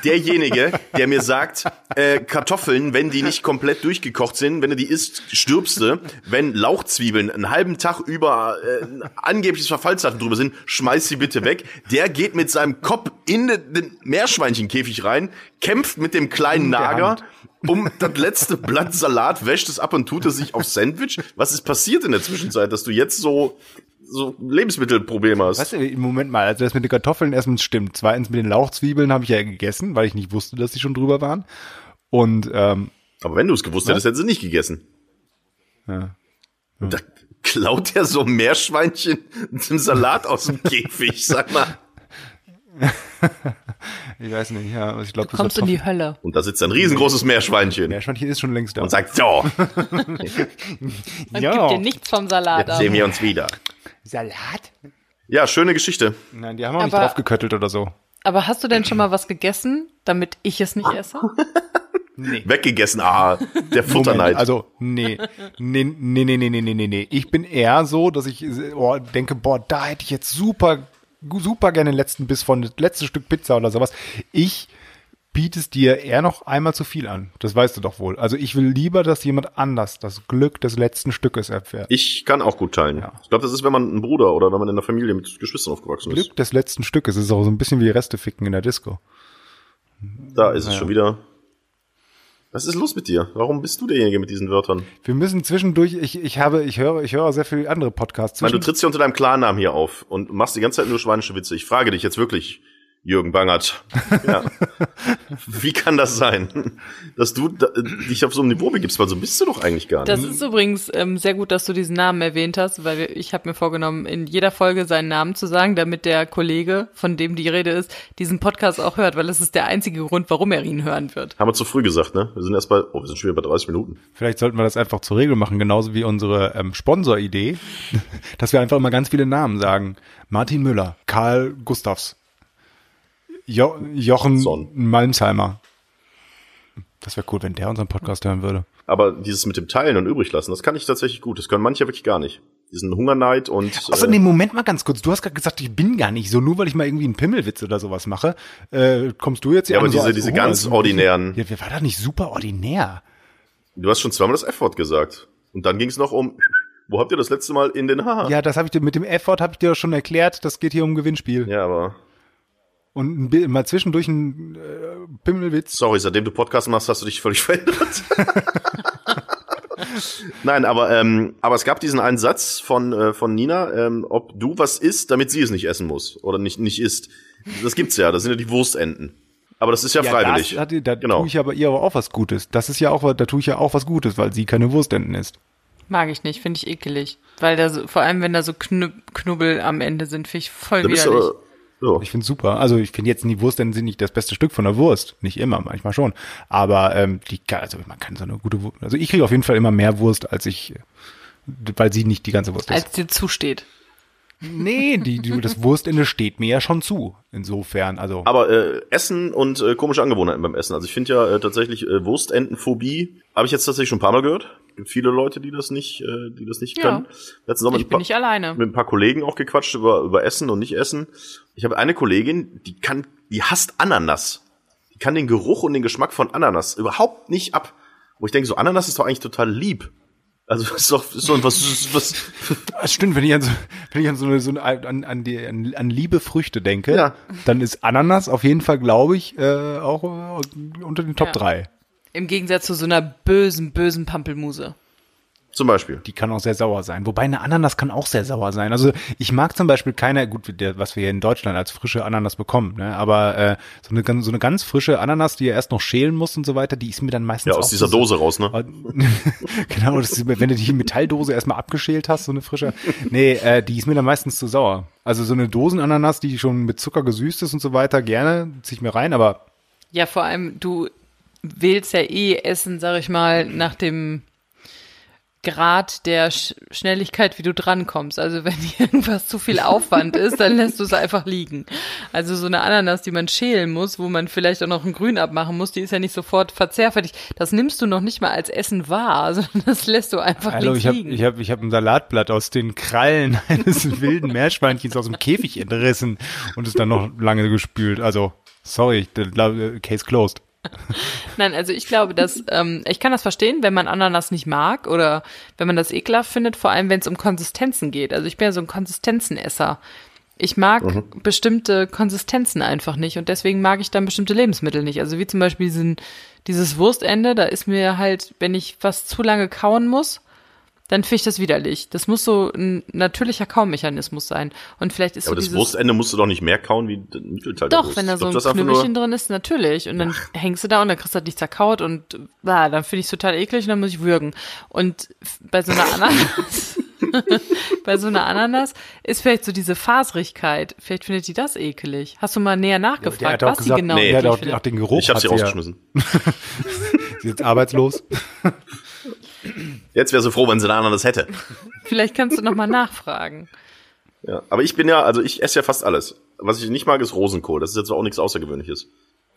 derjenige, der mir sagt, äh, Kartoffeln, wenn die nicht komplett durchgekocht sind, wenn du die isst, stirbst du. Wenn Lauchzwiebeln einen halben Tag über äh, angebliches Verfallsdatum drüber sind, schmeiß sie bitte weg. Der geht mit seinem Kopf in den Meerschweinchenkäfig rein, kämpft mit dem kleinen Nager um das letzte Blatt Salat, wäscht es ab und tut es sich auf Sandwich. Was ist passiert in der Zwischenzeit, dass du jetzt so so Lebensmittelprobleme hast. Weißt du, Moment mal, also das mit den Kartoffeln erstens stimmt. Zweitens mit den Lauchzwiebeln habe ich ja gegessen, weil ich nicht wusste, dass sie schon drüber waren. Und ähm, aber wenn du es gewusst was? hättest, hättest du nicht gegessen. Ja. ja. Da klaut er so Meerschweinchen zum Salat aus dem Käfig, sag mal. ich weiß nicht, ja, ich glaube, du kommst in die Hölle. Und da sitzt ein riesengroßes Meerschweinchen. Meerschweinchen ist schon längst da. Und sagt, so. Man ja. gibt dir nichts vom Salat Jetzt sehen wir uns wieder. Salat? Ja, schöne Geschichte. Nein, die haben auch nicht draufgeköttelt oder so. Aber hast du denn schon mal was gegessen, damit ich es nicht esse? Nee. Weggegessen, ah, der Futterneid. also, nee. Nee, nee, nee, nee, nee, nee, nee. Ich bin eher so, dass ich oh, denke, boah, da hätte ich jetzt super, super gerne den letzten Biss von, das letzte Stück Pizza oder sowas. Ich bietest dir eher noch einmal zu viel an. Das weißt du doch wohl. Also ich will lieber, dass jemand anders das Glück des letzten Stückes erfährt. Ich kann auch gut teilen. Ja. Ich glaube, das ist, wenn man ein Bruder oder wenn man in einer Familie mit Geschwistern aufgewachsen ist. Glück des letzten Stückes. Ist auch so ein bisschen wie Resteficken in der Disco. Da ist es schon wieder. Was ist los mit dir? Warum bist du derjenige mit diesen Wörtern? Wir müssen zwischendurch, ich, ich habe, ich höre, ich höre sehr viele andere Podcasts. Nein, du trittst hier unter deinem Klarnamen hier auf und machst die ganze Zeit nur schweinische Witze. Ich frage dich jetzt wirklich, Jürgen Bangert. Ja. Wie kann das sein, dass du dich auf so einem Niveau begibst? Weil so bist du doch eigentlich gar nicht. Das ist übrigens ähm, sehr gut, dass du diesen Namen erwähnt hast, weil ich habe mir vorgenommen, in jeder Folge seinen Namen zu sagen, damit der Kollege, von dem die Rede ist, diesen Podcast auch hört, weil das ist der einzige Grund, warum er ihn hören wird. Haben wir zu früh gesagt, ne? Wir sind erst bei, oh, wir sind schon wieder bei 30 Minuten. Vielleicht sollten wir das einfach zur Regel machen, genauso wie unsere ähm, Sponsoridee, dass wir einfach immer ganz viele Namen sagen. Martin Müller, Karl Gustavs, Jo Jochen Son. Malmsheimer. Das wäre cool, wenn der unseren Podcast hören würde. Aber dieses mit dem Teilen und übrig lassen, das kann ich tatsächlich gut. Das können manche wirklich gar nicht. Diesen Hungerneid und. Achso, äh, nee, Moment mal ganz kurz. Du hast gerade gesagt, ich bin gar nicht so. Nur weil ich mal irgendwie einen Pimmelwitz oder sowas mache, äh, kommst du jetzt Ja, aber diese, so diese ganz also, ordinären. Ja, war das nicht super ordinär? Du hast schon zweimal das F-Wort gesagt. Und dann ging es noch um, wo habt ihr das letzte Mal in den Haaren? Ja, das habe ich dir mit dem F-Wort habe ich dir schon erklärt. Das geht hier um Gewinnspiel. Ja, aber und mal zwischendurch ein äh, Pimmelwitz. Sorry, seitdem du Podcast machst, hast du dich völlig verändert. Nein, aber ähm, aber es gab diesen einen Satz von äh, von Nina, ähm, ob du was isst, damit sie es nicht essen muss oder nicht nicht isst. Das gibt's ja. Das sind ja die Wurstenten. Aber das ist ja, ja freiwillig. Das hat, da genau. tue ich aber ihr aber auch was Gutes. Das ist ja auch, da tue ich ja auch was Gutes, weil sie keine Wurstenten isst. Mag ich nicht, finde ich ekelig. Weil da so, vor allem, wenn da so Knubbel am Ende sind, finde ich voll da widerlich. So. Ich finde super. Also ich finde jetzt die Wurstenten sind nicht das beste Stück von der Wurst. Nicht immer, manchmal schon. Aber ähm, die, also man kann so eine gute Wurst. Also ich kriege auf jeden Fall immer mehr Wurst, als ich, weil sie nicht die ganze Wurst ist. Als dir zusteht. Nee, die, die, das Wurstende steht mir ja schon zu. Insofern, also. Aber äh, Essen und äh, komische Angewohnheiten beim Essen. Also ich finde ja äh, tatsächlich äh, Wurstentenphobie habe ich jetzt tatsächlich schon ein paar Mal gehört. Gibt viele Leute, die das nicht, äh, die das nicht können. Letzten Sommer ich bin nicht alleine. Mit ein paar Kollegen auch gequatscht über über Essen und nicht Essen. Ich habe eine Kollegin, die kann, die hasst Ananas. Die kann den Geruch und den Geschmack von Ananas überhaupt nicht ab. Wo ich denke, so Ananas ist doch eigentlich total lieb. Also ist doch so was was. Das stimmt, wenn ich an so, wenn ich an so eine, so eine an, an die an, an liebe Früchte denke, ja. dann ist Ananas auf jeden Fall, glaube ich, äh, auch äh, unter den Top ja. 3. Im Gegensatz zu so einer bösen, bösen Pampelmuse. Zum Beispiel. Die kann auch sehr sauer sein. Wobei eine Ananas kann auch sehr sauer sein. Also ich mag zum Beispiel keine, gut, was wir hier in Deutschland als frische Ananas bekommen, ne? aber äh, so, eine, so eine ganz frische Ananas, die ja erst noch schälen muss und so weiter, die ist mir dann meistens. Ja, aus dieser so, Dose raus, ne? genau, das ist, wenn du die Metalldose erstmal abgeschält hast, so eine frische. Nee, äh, die ist mir dann meistens zu sauer. Also so eine Dosenananas, die schon mit Zucker gesüßt ist und so weiter, gerne, zieh ich mir rein, aber. Ja, vor allem, du wählst ja eh Essen, sag ich mal, nach dem Grad der Sch Schnelligkeit, wie du drankommst. Also wenn irgendwas zu viel Aufwand ist, dann lässt du es einfach liegen. Also so eine Ananas, die man schälen muss, wo man vielleicht auch noch ein Grün abmachen muss, die ist ja nicht sofort verzehrfertig. Das nimmst du noch nicht mal als Essen wahr, sondern das lässt du einfach Hallo, ich hab, liegen. Ich habe ich hab ein Salatblatt aus den Krallen eines wilden Meerschweinchens aus dem Käfig entrissen und es dann noch lange gespült. Also, sorry, case closed. Nein, also ich glaube, dass ähm, ich kann das verstehen, wenn man Ananas nicht mag oder wenn man das ekelhaft findet, vor allem wenn es um Konsistenzen geht. Also ich bin ja so ein Konsistenzenesser. Ich mag mhm. bestimmte Konsistenzen einfach nicht und deswegen mag ich dann bestimmte Lebensmittel nicht. Also wie zum Beispiel diesen, dieses Wurstende, da ist mir halt, wenn ich was zu lange kauen muss, dann finde ich das widerlich. Das muss so ein natürlicher Kaumechanismus sein. Und vielleicht ist ja, aber so das Wurstende musst du doch nicht mehr kauen wie ein Mittelteil Doch, wenn da so ein Knüppelchen drin ist, natürlich. Und dann Ach. hängst du da und dann kriegst du das nicht zerkaut und ah, dann finde ich es total eklig und dann muss ich würgen. Und bei so einer Ananas, bei so einer Ananas ist vielleicht so diese Faserigkeit. Vielleicht findet die das ekelig. Hast du mal näher nachgefragt, ja, was sie genau nee, der hat auch, auch den Geruch. Ich habe sie rausgeschmissen. sie ist arbeitslos. Jetzt wäre sie froh, wenn sie eine Ananas hätte. Vielleicht kannst du noch mal nachfragen. Ja, aber ich bin ja, also ich esse ja fast alles. Was ich nicht mag, ist Rosenkohl. Das ist jetzt auch nichts Außergewöhnliches.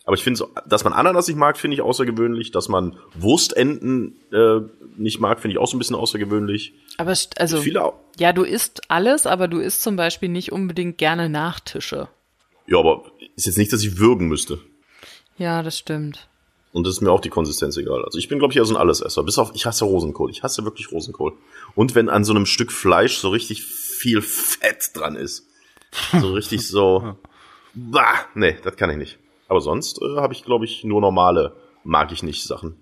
Aber ich finde, so, dass man Ananas nicht mag, finde ich außergewöhnlich. Dass man Wurstenten äh, nicht mag, finde ich auch so ein bisschen außergewöhnlich. Aber also, Viele, ja, du isst alles, aber du isst zum Beispiel nicht unbedingt gerne Nachtische. Ja, aber ist jetzt nicht, dass ich würgen müsste. Ja, das stimmt. Und das ist mir auch die Konsistenz egal. Also ich bin, glaube ich, eher so ein Allesesser. Bis auf, ich hasse Rosenkohl. Ich hasse wirklich Rosenkohl. Und wenn an so einem Stück Fleisch so richtig viel Fett dran ist. So richtig so. bah, nee, das kann ich nicht. Aber sonst äh, habe ich, glaube ich, nur normale, mag ich nicht Sachen.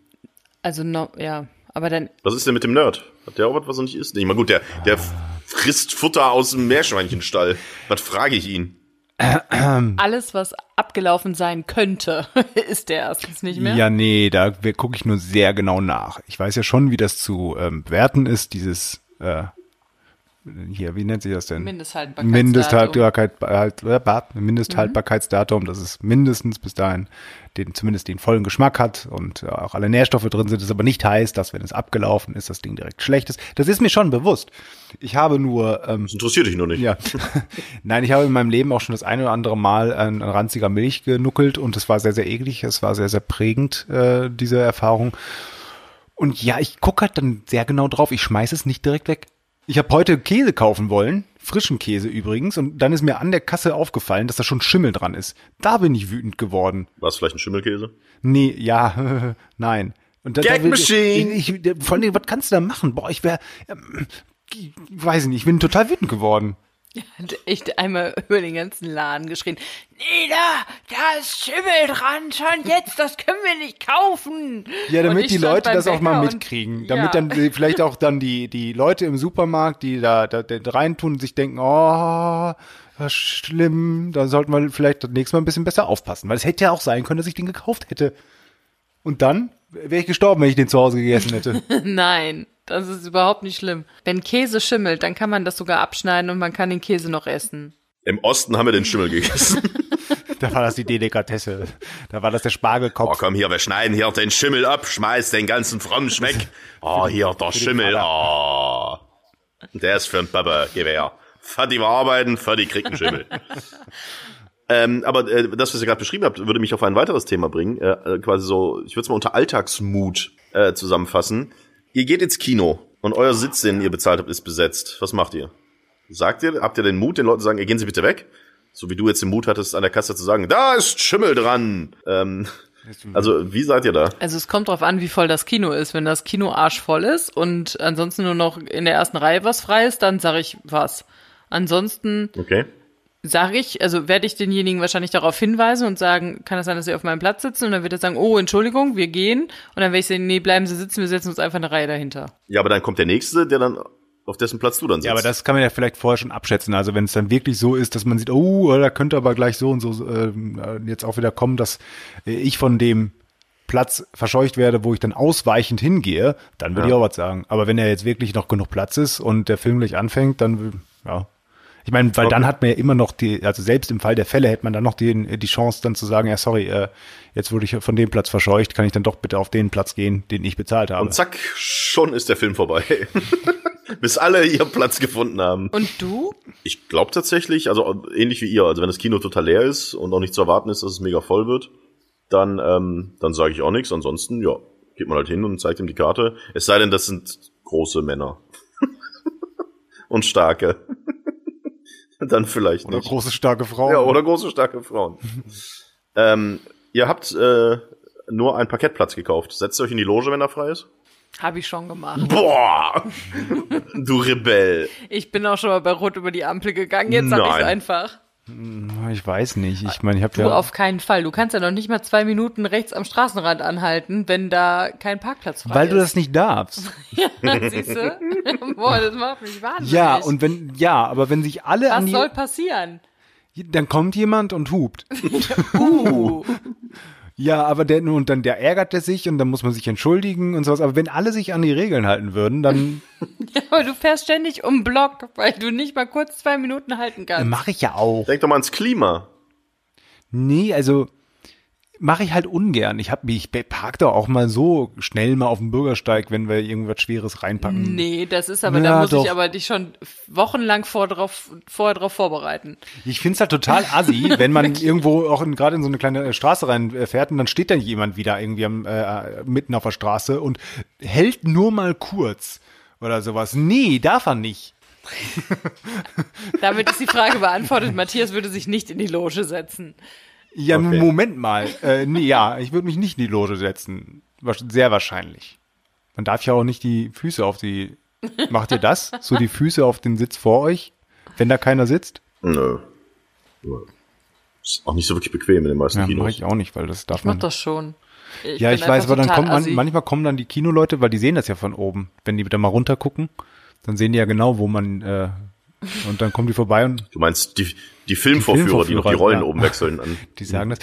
Also, no, ja, aber dann. Was ist denn mit dem Nerd? Hat der auch was, was er nicht isst? Nee, mal gut, der, der frisst Futter aus dem Meerschweinchenstall. Was frage ich ihn? Alles, was abgelaufen sein könnte, ist der erstens nicht mehr. Ja, nee, da gucke ich nur sehr genau nach. Ich weiß ja schon, wie das zu ähm, bewerten ist, dieses äh, hier, wie nennt sich das denn? Mindesthaltbarkeitsdatum. Mindesthaltbarkeit, halt, äh, Mindesthaltbarkeitsdatum, dass es mindestens bis dahin den, zumindest den vollen Geschmack hat und auch alle Nährstoffe drin sind. Das aber nicht heißt, dass wenn es abgelaufen ist, das Ding direkt schlecht ist. Das ist mir schon bewusst. Ich habe nur. Ähm, das interessiert dich nur nicht. Ja. Nein, ich habe in meinem Leben auch schon das eine oder andere Mal an, an ranziger Milch genuckelt und es war sehr, sehr eklig. Es war sehr, sehr prägend, äh, diese Erfahrung. Und ja, ich gucke halt dann sehr genau drauf. Ich schmeiße es nicht direkt weg. Ich habe heute Käse kaufen wollen, frischen Käse übrigens, und dann ist mir an der Kasse aufgefallen, dass da schon Schimmel dran ist. Da bin ich wütend geworden. War es vielleicht ein Schimmelkäse? Nee, ja, nein. Und da, Gag da Machine! Ich, ich, vor allem, was kannst du da machen? Boah, ich wäre, ähm, weiß ich nicht, ich bin total wütend geworden. Ja, hat echt einmal über den ganzen Laden geschrien. Nina, da ist Schimmel dran, schon jetzt, das können wir nicht kaufen. Ja, damit die Leute das auch mal Bäcker und- mitkriegen. ja. Damit dann vielleicht auch dann die, die Leute im Supermarkt, die da, da, da reintun und sich denken, oh, das ist schlimm, da sollten wir vielleicht das nächste Mal ein bisschen besser aufpassen. Weil es hätte ja auch sein können, dass ich den gekauft hätte. Und dann wäre ich gestorben, wenn ich den zu Hause gegessen hätte. Nein, das ist überhaupt nicht schlimm. Wenn Käse schimmelt, dann kann man das sogar abschneiden und man kann den Käse noch essen. Im Osten haben wir den Schimmel gegessen. da war das die Delikatesse. Da war das der Oh, Spargelkopf. komm hier, wir schneiden hier den Schimmel ab, schmeiß den ganzen frommen Schmeck. Oh, hier, der Schimmel. Oh. Der ist für ein Papa, Gewehr. Fadi wir arbeiten, Fadi kriegt einen Schimmel. ähm, aber äh, das, was ihr gerade beschrieben habt, würde mich auf ein weiteres Thema bringen. Äh, äh, quasi so, ich würde es mal unter Alltagsmut äh, zusammenfassen. Ihr geht ins Kino und euer Sitz, den ihr bezahlt habt, ist besetzt. Was macht ihr? Sagt ihr, habt ihr den Mut, den Leuten zu sagen, ey, gehen Sie bitte weg? So wie du jetzt den Mut hattest, an der Kasse zu sagen, da ist Schimmel dran. Ähm, also, wie seid ihr da? Also es kommt drauf an, wie voll das Kino ist. Wenn das Kino arschvoll ist und ansonsten nur noch in der ersten Reihe was frei ist, dann sage ich was. Ansonsten Okay. Sage ich, also werde ich denjenigen wahrscheinlich darauf hinweisen und sagen, kann es sein, dass sie auf meinem Platz sitzen? Und dann wird er sagen, oh, Entschuldigung, wir gehen. Und dann werde ich sagen, nee, bleiben Sie sitzen, wir setzen uns einfach eine Reihe dahinter. Ja, aber dann kommt der Nächste, der dann auf dessen Platz du dann sitzt. Ja, aber das kann man ja vielleicht vorher schon abschätzen. Also wenn es dann wirklich so ist, dass man sieht, oh, da könnte aber gleich so und so äh, jetzt auch wieder kommen, dass äh, ich von dem Platz verscheucht werde, wo ich dann ausweichend hingehe, dann würde Ja. ich auch was sagen. Aber wenn er jetzt wirklich noch genug Platz ist und der Film gleich anfängt, dann ja. Ich meine, weil dann Okay. hat man ja immer noch die, also selbst im Fall der Fälle hätte man dann noch die, die Chance dann zu sagen, ja sorry, äh, jetzt wurde ich von dem Platz verscheucht, kann ich dann doch bitte auf den Platz gehen, den ich bezahlt habe. Und zack, schon ist der Film vorbei. Bis alle ihren Platz gefunden haben. Und du? Ich glaube tatsächlich, also ähnlich wie ihr, also wenn das Kino total leer ist und auch nicht zu erwarten ist, dass es mega voll wird, dann, ähm, dann sage ich auch nichts. Ansonsten, ja, geht man halt hin und zeigt ihm die Karte. Es sei denn, das sind große Männer. und starke. Dann vielleicht Oder nicht. große, starke Frauen. Ja, oder große, starke Frauen. ähm, ihr habt äh, nur einen Parkettplatz gekauft. Setzt euch in die Loge, wenn er frei ist? Habe ich schon gemacht. Boah! du Rebell. Ich bin auch schon mal bei Rot über die Ampel gegangen, jetzt sag ich's Nein. einfach. Ich weiß nicht. Ich meine, ich habe Du ja auf keinen Fall. Du kannst ja noch nicht mal zwei Minuten rechts am Straßenrand anhalten, wenn da kein Parkplatz frei weil ist. du das nicht darfst. Siehst du? Boah, das macht mich wahnsinnig. Ja, und wenn ja, aber wenn sich alle an Was die soll passieren? dann kommt jemand und hupt. Uh, Ja, aber der und dann der ärgert er sich und dann muss man sich entschuldigen und sowas, aber wenn alle sich an die Regeln halten würden, dann ja, aber du fährst ständig um Block, weil du nicht mal kurz zwei Minuten halten kannst. mache ich ja auch. Denk doch mal ans Klima. Nee, also mache ich halt ungern. Ich habe ich park da auch mal so schnell mal auf dem Bürgersteig, wenn wir irgendwas schweres reinpacken. Nee, das ist aber, Ja, da muss doch. ich aber dich schon wochenlang vor drauf, vorher drauf vorbereiten. Ich find's halt total assi, wenn man irgendwo auch gerade in so eine kleine äh, Straße reinfährt und dann steht da jemand wieder irgendwie am, äh, mitten auf der Straße und hält nur mal kurz oder sowas. Nee, darf er nicht. Damit ist die Frage beantwortet. Matthias würde sich nicht in die Loge setzen. Ja, Okay. Moment mal. Äh, nee, ja, ich würde mich nicht in die Loge setzen. Sehr wahrscheinlich. Man darf ja auch nicht die Füße auf die. Macht ihr das? So die Füße auf den Sitz vor euch, wenn da keiner sitzt? Nö. Nö. Ist auch nicht so wirklich bequem in den meisten Ja, Kinos. mache ich auch nicht, weil das darf Ich mach man. das schon. ja, bin ich weiß, aber dann kommt man, assi. manchmal kommen dann die Kinoleute, weil die sehen das ja von oben. Wenn die da mal runter gucken, dann sehen die ja genau, wo man äh, und dann kommen die vorbei und Du meinst die, die Filmvorführer, die, noch die Rollen ja. oben wechseln an. Die sagen das.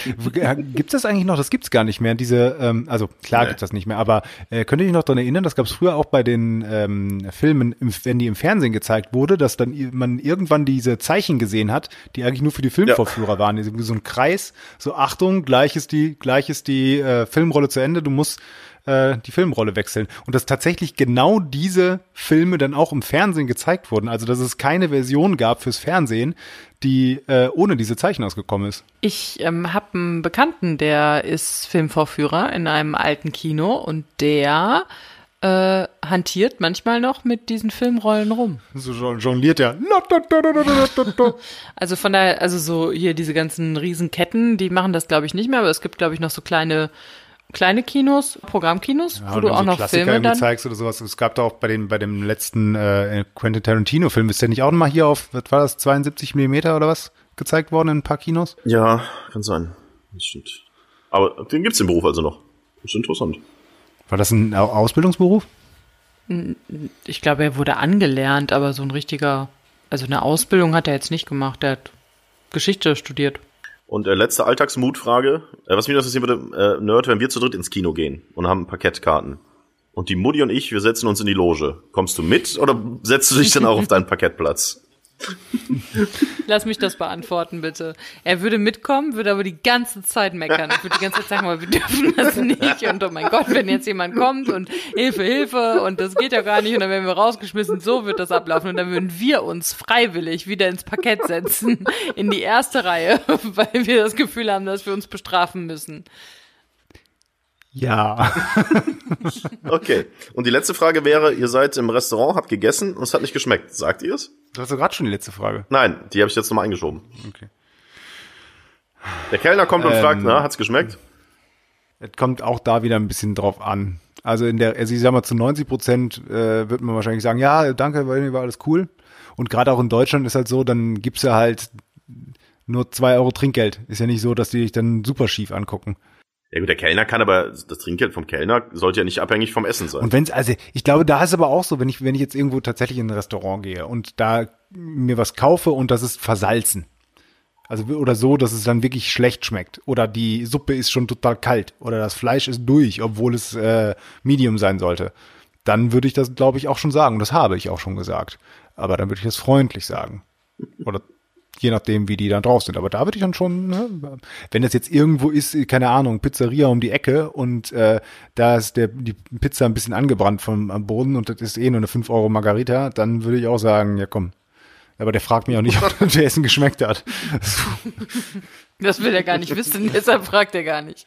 Gibt's das eigentlich noch? Das gibt's gar nicht mehr. Diese, ähm, also klar Nee. gibt's das nicht mehr, aber äh, könnt ihr euch noch dran erinnern, das gab's früher auch bei den ähm, Filmen, wenn die im Fernsehen gezeigt wurde, dass dann man irgendwann diese Zeichen gesehen hat, die eigentlich nur für die Filmvorführer waren. Irgendwie So ein Kreis, so Achtung, gleich ist die, gleich ist die äh, Filmrolle zu Ende, du musst äh, die Filmrolle wechseln. Und dass tatsächlich genau diese Filme dann auch im Fernsehen gezeigt wurden. Also dass es keine Version gab fürs Fernsehen, die äh, ohne diese Zeichen ausgekommen ist. Ich ähm, habe einen Bekannten, der ist Filmvorführer in einem alten Kino und der äh, hantiert manchmal noch mit diesen Filmrollen rum. So jon- jongliert er. Also von daher, also so hier diese ganzen Riesenketten, die machen das glaube ich nicht mehr, aber es gibt glaube ich noch so kleine kleine Kinos, Programmkinos, ja, wo du auch so noch Klassiker Filme dann zeigst oder sowas. Es gab da auch bei dem bei dem letzten äh, Quentin Tarantino Film ist der nicht auch mal hier auf was war das 72 Millimeter oder was gezeigt worden in ein paar Kinos? Ja, kann sein. Das stimmt. Aber den gibt's im Beruf also noch. Das ist interessant. War das ein Ausbildungsberuf? Ich glaube, er wurde angelernt, aber so ein richtiger, also eine Ausbildung hat er jetzt nicht gemacht. Er hat Geschichte studiert. Und äh, letzte Alltagsmutfrage, äh, was mich interessieren würde, äh, Nerd, wenn wir zu dritt ins Kino gehen und haben Parkettkarten und die Mutti und ich, wir setzen uns in die Loge. Kommst du mit oder setzt du dich dann auch auf deinen Parkettplatz? Lass mich das beantworten, bitte. Er würde mitkommen, würde aber die ganze Zeit meckern. Er würde die ganze Zeit sagen, wir dürfen das nicht. Und oh mein Gott, wenn jetzt jemand kommt und Hilfe, Hilfe und das geht ja gar nicht und dann werden wir rausgeschmissen, so wird das ablaufen. Und dann würden wir uns freiwillig wieder ins Parkett setzen, in die erste Reihe, weil wir das Gefühl haben, dass wir uns bestrafen müssen. Ja. okay. Und die letzte Frage wäre, ihr seid im Restaurant, habt gegessen und es hat nicht geschmeckt. Sagt ihr es? Du hast ja gerade schon die letzte Frage. Nein, die habe ich jetzt nochmal eingeschoben. Okay. Der Kellner kommt und ähm, fragt, na, hat's geschmeckt? Es kommt auch da wieder ein bisschen drauf an. Also in der, also ich sag mal, zu 90 Prozent äh, wird man wahrscheinlich sagen, ja, danke, war alles cool. Und gerade auch in Deutschland ist halt so, dann gibt's ja halt nur zwei Euro Trinkgeld. Ist ja nicht so, dass die dich dann super schief angucken. Ja gut, der Kellner kann aber, das Trinkgeld vom Kellner sollte ja nicht abhängig vom Essen sein. Und wenn's, also ich glaube, da ist aber auch so, wenn ich, wenn ich jetzt irgendwo tatsächlich in ein Restaurant gehe und da mir was kaufe und das ist versalzen. Also oder so, dass es dann wirklich schlecht schmeckt. Oder die Suppe ist schon total kalt. Oder das Fleisch ist durch, obwohl es äh, Medium sein sollte. Dann würde ich das, glaube ich, auch schon sagen. Das habe ich auch schon gesagt. Aber dann würde ich das freundlich sagen. Oder je nachdem, wie die dann drauf sind. Aber da würde ich dann schon, ne, wenn das jetzt irgendwo ist, keine Ahnung, Pizzeria um die Ecke und äh, da ist der, die Pizza ein bisschen angebrannt vom am Boden und das ist eh nur eine 5 Euro Margarita, dann würde ich auch sagen, ja komm. Aber der fragt mich auch nicht, ob der Essen geschmeckt hat. Das will er gar nicht wissen, deshalb fragt er gar nicht.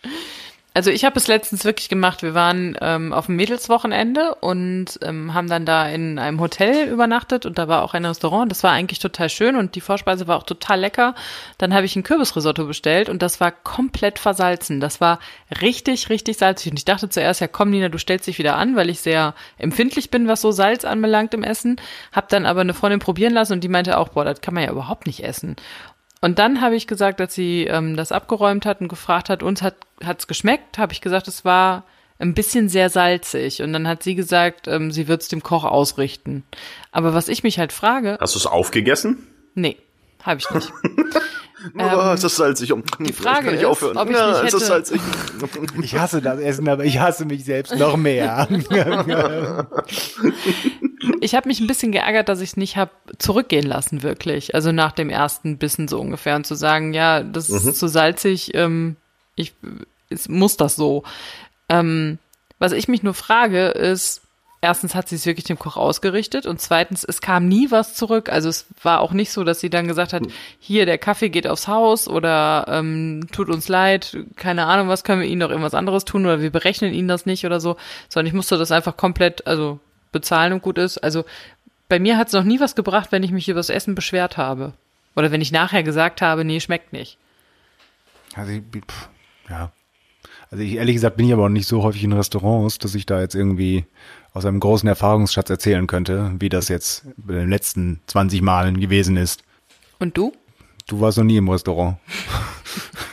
Also ich habe es letztens wirklich gemacht. Wir waren ähm, auf dem Mädelswochenende und ähm, haben dann da in einem Hotel übernachtet und da war auch ein Restaurant. Das war eigentlich total schön und die Vorspeise war auch total lecker. Dann habe ich ein Kürbisrisotto bestellt und das war komplett versalzen. Das war richtig, richtig salzig. Und ich dachte zuerst, ja komm Nina, du stellst dich wieder an, weil ich sehr empfindlich bin, was so Salz anbelangt im Essen. Hab dann aber eine Freundin probieren lassen und die meinte auch, boah, das kann man ja überhaupt nicht essen. Und dann habe ich gesagt, als sie ähm, das abgeräumt hat und gefragt hat, uns hat hat's geschmeckt, habe ich gesagt, es war ein bisschen sehr salzig. Und dann hat sie gesagt, ähm, sie wird es dem Koch ausrichten. Aber was ich mich halt frage. Hast du es aufgegessen? Nee, habe ich nicht. oh, ist das salzig. Die Frage ist, aufhören. ob ich ja, nicht hätte... ist salzig. Ich hasse das Essen, aber ich hasse mich selbst noch mehr. ich habe mich ein bisschen geärgert, dass ich es nicht habe zurückgehen lassen, wirklich. Also nach dem ersten Bissen so ungefähr. Und zu sagen, ja, das ist mhm. zu salzig, ähm, ich es muss das so. Ähm, was ich mich nur frage, ist, erstens hat sie es wirklich dem Koch ausgerichtet und zweitens, es kam nie was zurück. Also es war auch nicht so, dass sie dann gesagt hat, hier, der Kaffee geht aufs Haus oder ähm, tut uns leid, keine Ahnung, was können wir ihnen noch irgendwas anderes tun oder wir berechnen ihnen das nicht oder so, sondern ich musste das einfach komplett, also bezahlen und gut ist. Also bei mir hat es noch nie was gebracht, wenn ich mich über das Essen beschwert habe. Oder wenn ich nachher gesagt habe, nee, schmeckt nicht. Also, pff, ja. Also ich, ehrlich gesagt bin ich aber auch nicht so häufig in Restaurants, dass ich da jetzt irgendwie aus einem großen Erfahrungsschatz erzählen könnte, wie das jetzt in den letzten 20 Malen gewesen ist. Und du? Du warst noch nie im Restaurant.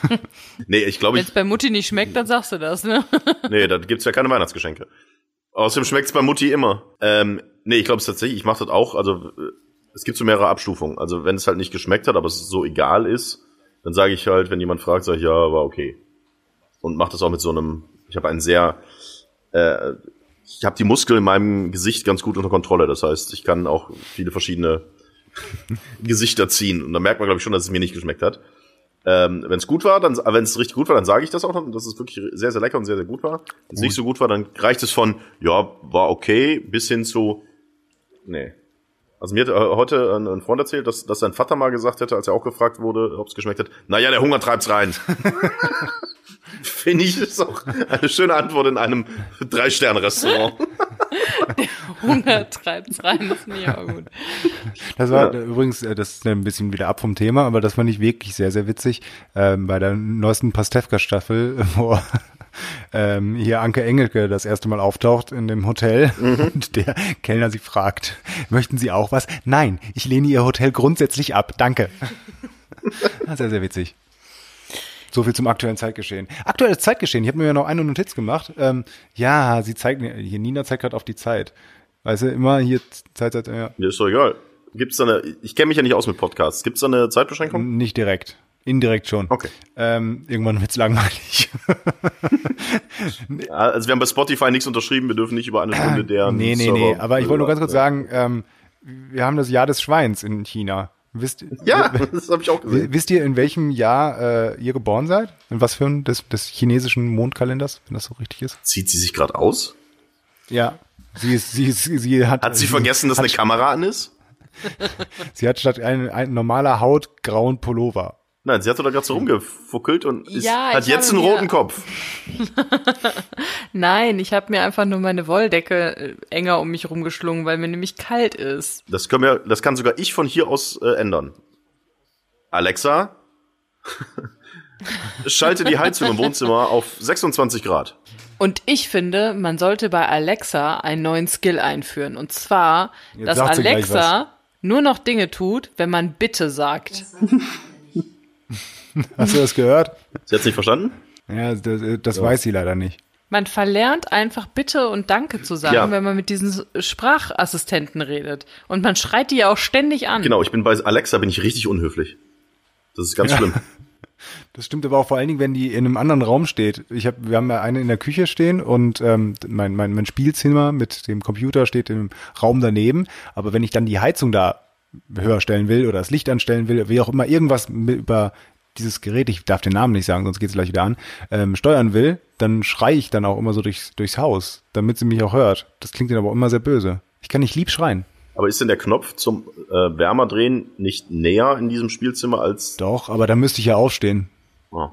nee, ich glaube, Wenn es bei Mutti nicht schmeckt, dann sagst du das, ne? nee, da gibt's ja keine Weihnachtsgeschenke. Außerdem schmeckt's bei Mutti immer. Ähm, nee, ich glaube es tatsächlich, ich mache das auch, also es gibt so mehrere Abstufungen. Also wenn es halt nicht geschmeckt hat, aber es so egal ist, dann sage ich halt, wenn jemand fragt, sage ich, ja, war okay. Und mache das auch mit so einem, ich habe einen sehr, äh, ich habe die Muskeln in meinem Gesicht ganz gut unter Kontrolle. Das heißt, ich kann auch viele verschiedene Gesichter ziehen. Und da merkt man, glaube ich, schon, dass es mir nicht geschmeckt hat. Ähm, wenn es gut war, dann, wenn es richtig gut war, dann sage ich das auch, dass es wirklich sehr, sehr lecker und sehr, sehr gut war. Wenn es nicht so gut war, dann reicht es von, ja, war okay, bis hin zu, nee. Also mir hat äh, heute ein, Freund erzählt, dass, dass sein Vater mal gesagt hätte, als er auch gefragt wurde, ob es geschmeckt hat, naja, der Hunger treibt's rein. Finde ich, ist auch eine schöne Antwort in einem Drei-Sterne-Restaurant. Hunger treibt's rein, das finde ich auch gut. Das war ja. übrigens, äh, das ist ein bisschen wieder ab vom Thema, aber das fand ich wirklich sehr, sehr witzig. Ähm, bei der neuesten Pastewka-Staffel, wo ähm, hier Anke Engelke das erste Mal auftaucht in dem Hotel mhm. und der Kellner sie fragt, möchten Sie auch was? Nein, ich lehne Ihr Hotel grundsätzlich ab. Danke. sehr, sehr witzig. So viel zum aktuellen Zeitgeschehen. Aktuelles Zeitgeschehen. Ich habe mir ja noch eine Notiz gemacht. Ähm, ja, sie zeigt, hier Nina zeigt gerade auf die Zeit. Weißt du, immer hier Zeit, Zeit, ja. Ja, ist doch egal. Gibt's da eine, ich kenne mich ja nicht aus mit Podcasts. Gibt's da eine Zeitbeschränkung? Nicht direkt. Indirekt schon. Okay. Ähm, irgendwann wird's langweilig. also wir haben bei Spotify nichts unterschrieben, wir dürfen nicht über eine Stunde der. Nee, nee, Server nee. Aber ich wollte nur ganz kurz sagen, ähm, wir haben das Jahr des Schweins in China. Wisst, ja, das habe ich auch gesehen. Wisst ihr, in welchem Jahr äh, ihr geboren seid? In was für ein des, des chinesischen Mondkalenders, wenn das so richtig ist? Zieht sie sich gerade aus? Ja. Sie ist, sie ist, sie hat. Hat sie vergessen, dass eine Kamera an ist? sie hat statt ein, ein normaler Haut grauen Pullover. Nein, sie hat doch gerade so rumgefuckelt und ist, ja, hat jetzt einen roten Kopf. Nein, ich habe mir einfach nur meine Wolldecke äh, enger um mich rumgeschlungen, weil mir nämlich kalt ist. Das können wir, das kann sogar ich von hier aus äh, ändern. Alexa, schalte die Heizung im Wohnzimmer auf 26 Grad. Und ich finde, man sollte bei Alexa einen neuen Skill einführen. Und zwar, Jetzt dass Alexa nur noch Dinge tut, wenn man bitte sagt. Hast du das gehört? Sie hat nicht verstanden? Ja, das, das ja. weiß sie leider nicht. Man verlernt einfach Bitte und Danke zu sagen, ja. wenn man mit diesen Sprachassistenten redet. Und man schreit die ja auch ständig an. Genau, ich bin bei Alexa bin ich richtig unhöflich. Das ist ganz ja. schlimm. Das stimmt aber auch vor allen Dingen, wenn die in einem anderen Raum steht. Ich hab, wir haben ja eine in der Küche stehen und ähm, mein, mein, mein Spielzimmer mit dem Computer steht im Raum daneben. Aber wenn ich dann die Heizung da höher stellen will oder das Licht anstellen will, wie auch immer, irgendwas über dieses Gerät, ich darf den Namen nicht sagen, sonst geht es gleich wieder an, ähm, steuern will, dann schreie ich dann auch immer so durchs, durchs Haus, damit sie mich auch hört. Das klingt dann aber immer sehr böse. Ich kann nicht lieb schreien. Aber ist denn der Knopf zum äh, Wärmerdrehen nicht näher in diesem Spielzimmer als. Doch, aber da müsste ich ja aufstehen. Oh.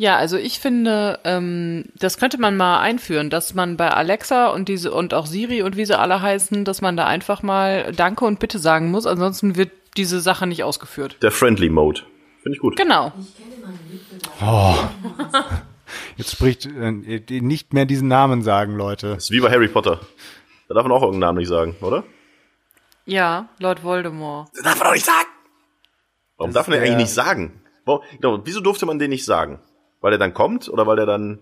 Ja, also ich finde, ähm, das könnte man mal einführen, dass man bei Alexa und diese und auch Siri und wie sie alle heißen, dass man da einfach mal Danke und Bitte sagen muss, ansonsten wird diese Sache nicht ausgeführt. Der Friendly Mode. Finde ich gut. Genau. Oh. Jetzt spricht äh, nicht mehr diesen Namen sagen, Leute. Das ist wie bei Harry Potter. Da darf man auch irgendeinen Namen nicht sagen, oder? Ja, Lord Voldemort. Das darf man doch nicht sagen. Warum das darf man den eigentlich nicht sagen? Warum, genau, wieso durfte man den nicht sagen? Weil er dann kommt oder weil er dann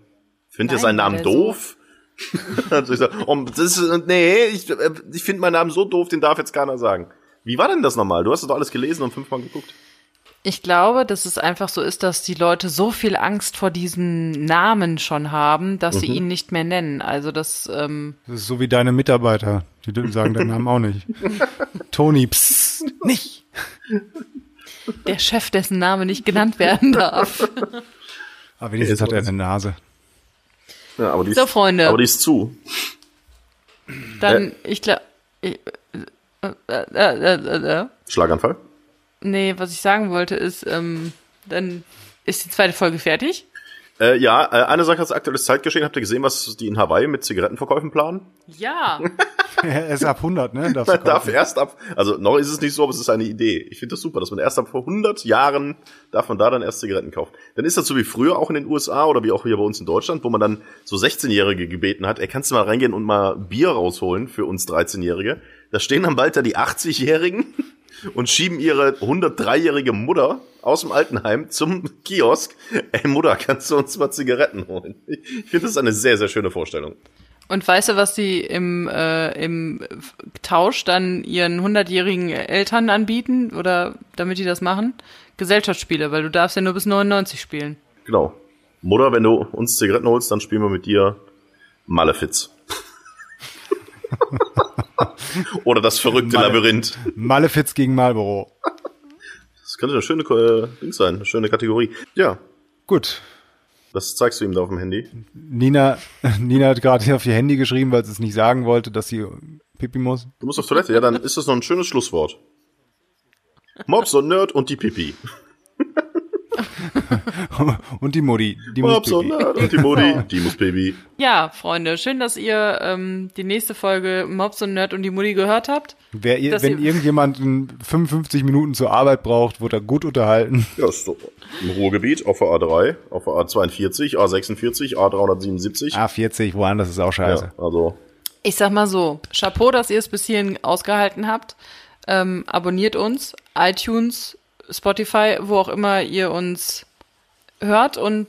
findet er seinen Namen doof? also ich sag, oh, das ist, nee, ich, äh, ich finde meinen Namen so doof, den darf jetzt keiner sagen. Wie war denn das nochmal? Du hast doch alles gelesen und fünfmal geguckt. Ich glaube, dass es einfach so ist, dass die Leute so viel Angst vor diesen Namen schon haben, dass mhm. sie ihn nicht mehr nennen. Also das, ähm das ist so wie deine Mitarbeiter, die sagen deinen Namen auch nicht. Toni, psst, nicht. Der Chef, dessen Name nicht genannt werden darf. Aber wenigstens hat er eine Nase. Ja, aber die so, ist, Freunde. Aber die ist zu. Dann, äh. ich glaube. Äh, äh, Schlaganfall? Nee, was ich sagen wollte ist, ähm, dann ist die zweite Folge fertig. Äh, ja, äh, eine Sache ist aktuelles Zeitgeschehen. Habt ihr gesehen, was die in Hawaii mit Zigarettenverkäufen planen? Ja. er ist ab 100, ne? Darf, Man darf erst ab, also noch ist es nicht so, aber es ist eine Idee. Ich finde das super, dass man erst ab vor 100 Jahren darf man da dann erst Zigaretten kaufen. Dann ist das so wie früher auch in den USA oder wie auch hier bei uns in Deutschland, wo man dann so 16-Jährige gebeten hat, ey, kannst du mal reingehen und mal Bier rausholen für uns 13-Jährige? Da stehen dann bald da die 80-Jährigen und schieben ihre 103-jährige Mutter aus dem Altenheim zum Kiosk. Ey Mutter, kannst du uns mal Zigaretten holen? Ich finde das eine sehr, sehr schöne Vorstellung. Und weißt du, was sie im, äh, im Tausch dann ihren 100-jährigen Eltern anbieten? Oder damit die das machen? Gesellschaftsspiele, weil du darfst ja nur bis 99 spielen. Genau. Mutter, wenn du uns Zigaretten holst, dann spielen wir mit dir Malefiz. Oder das verrückte Male Labyrinth. Malefiz gegen Marlboro. Das könnte eine schöne äh, Ding sein, eine schöne Kategorie. Ja. Gut. Das zeigst du ihm da auf dem Handy. Nina, Nina hat gerade auf ihr Handy geschrieben, weil sie es nicht sagen wollte, dass sie Pipi muss. Du musst auf Toilette, ja, dann ist das noch ein schönes Schlusswort. Mobs und Nerd und die Pipi. und die Mutti. Die Mobs und Nerd und die Mutti. Die muss Baby. Ja, Freunde, schön, dass ihr ähm, die nächste Folge Mobs und Nerd und die Mutti gehört habt. Wer, ihr, wenn ihr irgendjemand 55 Minuten zur Arbeit braucht, wird er gut unterhalten. Ja, ist so. Im Ruhrgebiet, auf der A3, auf der A42, A46, A377. A40, woanders ist auch scheiße. Ja, also. Ich sag mal so, Chapeau, dass ihr es bis hierhin ausgehalten habt. Ähm, abonniert uns, iTunes, Spotify, wo auch immer ihr uns hört und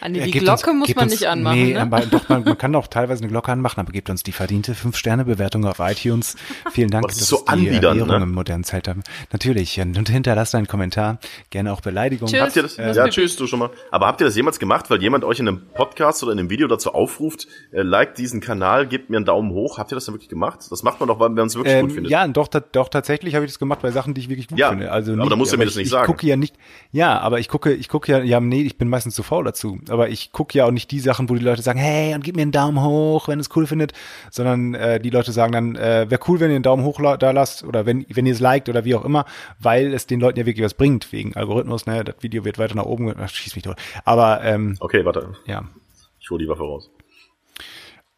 an die, Ja, Glocke uns- muss man uns- nicht anmachen. Nee, ne? aber doch, man, man kann doch teilweise eine Glocke anmachen, aber gebt uns die verdiente 5-Sterne-Bewertung auf iTunes. Vielen Dank, das ist dass so die anbiedernd, Währung ne? im modernen Zeitalter. Natürlich, und hinterlasst einen Kommentar, gerne auch Beleidigung. Tschüss. Habt ihr das? Äh, ja, tschüss, du schon mal. Aber habt ihr das jemals gemacht, weil jemand euch in einem Podcast oder in einem Video dazu aufruft, äh, liked diesen Kanal, gebt mir einen Daumen hoch. Habt ihr das denn wirklich gemacht? Das macht man doch, weil man es wirklich gut Ähm, findet. ja, doch, doch, tatsächlich habe ich das gemacht bei Sachen, die ich wirklich gut Ja, finde. Also aber nicht, da musst du mir das ich, nicht ich sagen. gucke ja nicht, ja, aber ich gucke, ich gucke ja, ja, nee, ich bin meistens zu faul dazu. Aber ich gucke ja auch nicht die Sachen, wo die Leute sagen, hey, und gib mir einen Daumen hoch, wenn ihr es cool findet, sondern äh, die Leute sagen dann, äh, wäre cool, wenn ihr einen Daumen hoch da lasst oder wenn, wenn ihr es liked oder wie auch immer, weil es den Leuten ja wirklich was bringt, wegen Algorithmus, ne, das Video wird weiter nach oben, ach, schieß mich tot. Aber, ähm, Okay, warte. ja. Ich hole die Waffe raus.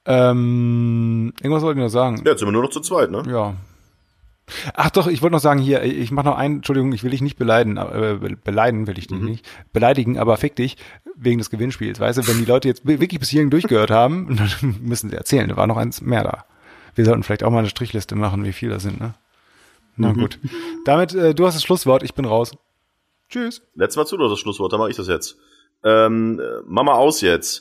Ähm, irgendwas wollte ich noch sagen. Ja, jetzt sind wir nur noch zu zweit, ne? Ja. Ach doch, ich wollte noch sagen, hier, ich mache noch einen, Entschuldigung, ich will dich nicht beleiden, äh, be- beleiden will ich dich nicht, beleidigen, aber fick dich, wegen des Gewinnspiels, weißt du, wenn die Leute jetzt wirklich bis hierhin durchgehört haben, dann müssen sie erzählen, da war noch eins mehr da. Wir sollten vielleicht auch mal eine Strichliste machen, wie viel das sind, ne? Na gut. Damit, äh, du hast das Schlusswort, ich bin raus. Tschüss. Letztes Mal zu, du hast das Schlusswort, dann mache ich das jetzt. Ähm, äh, Mama aus jetzt.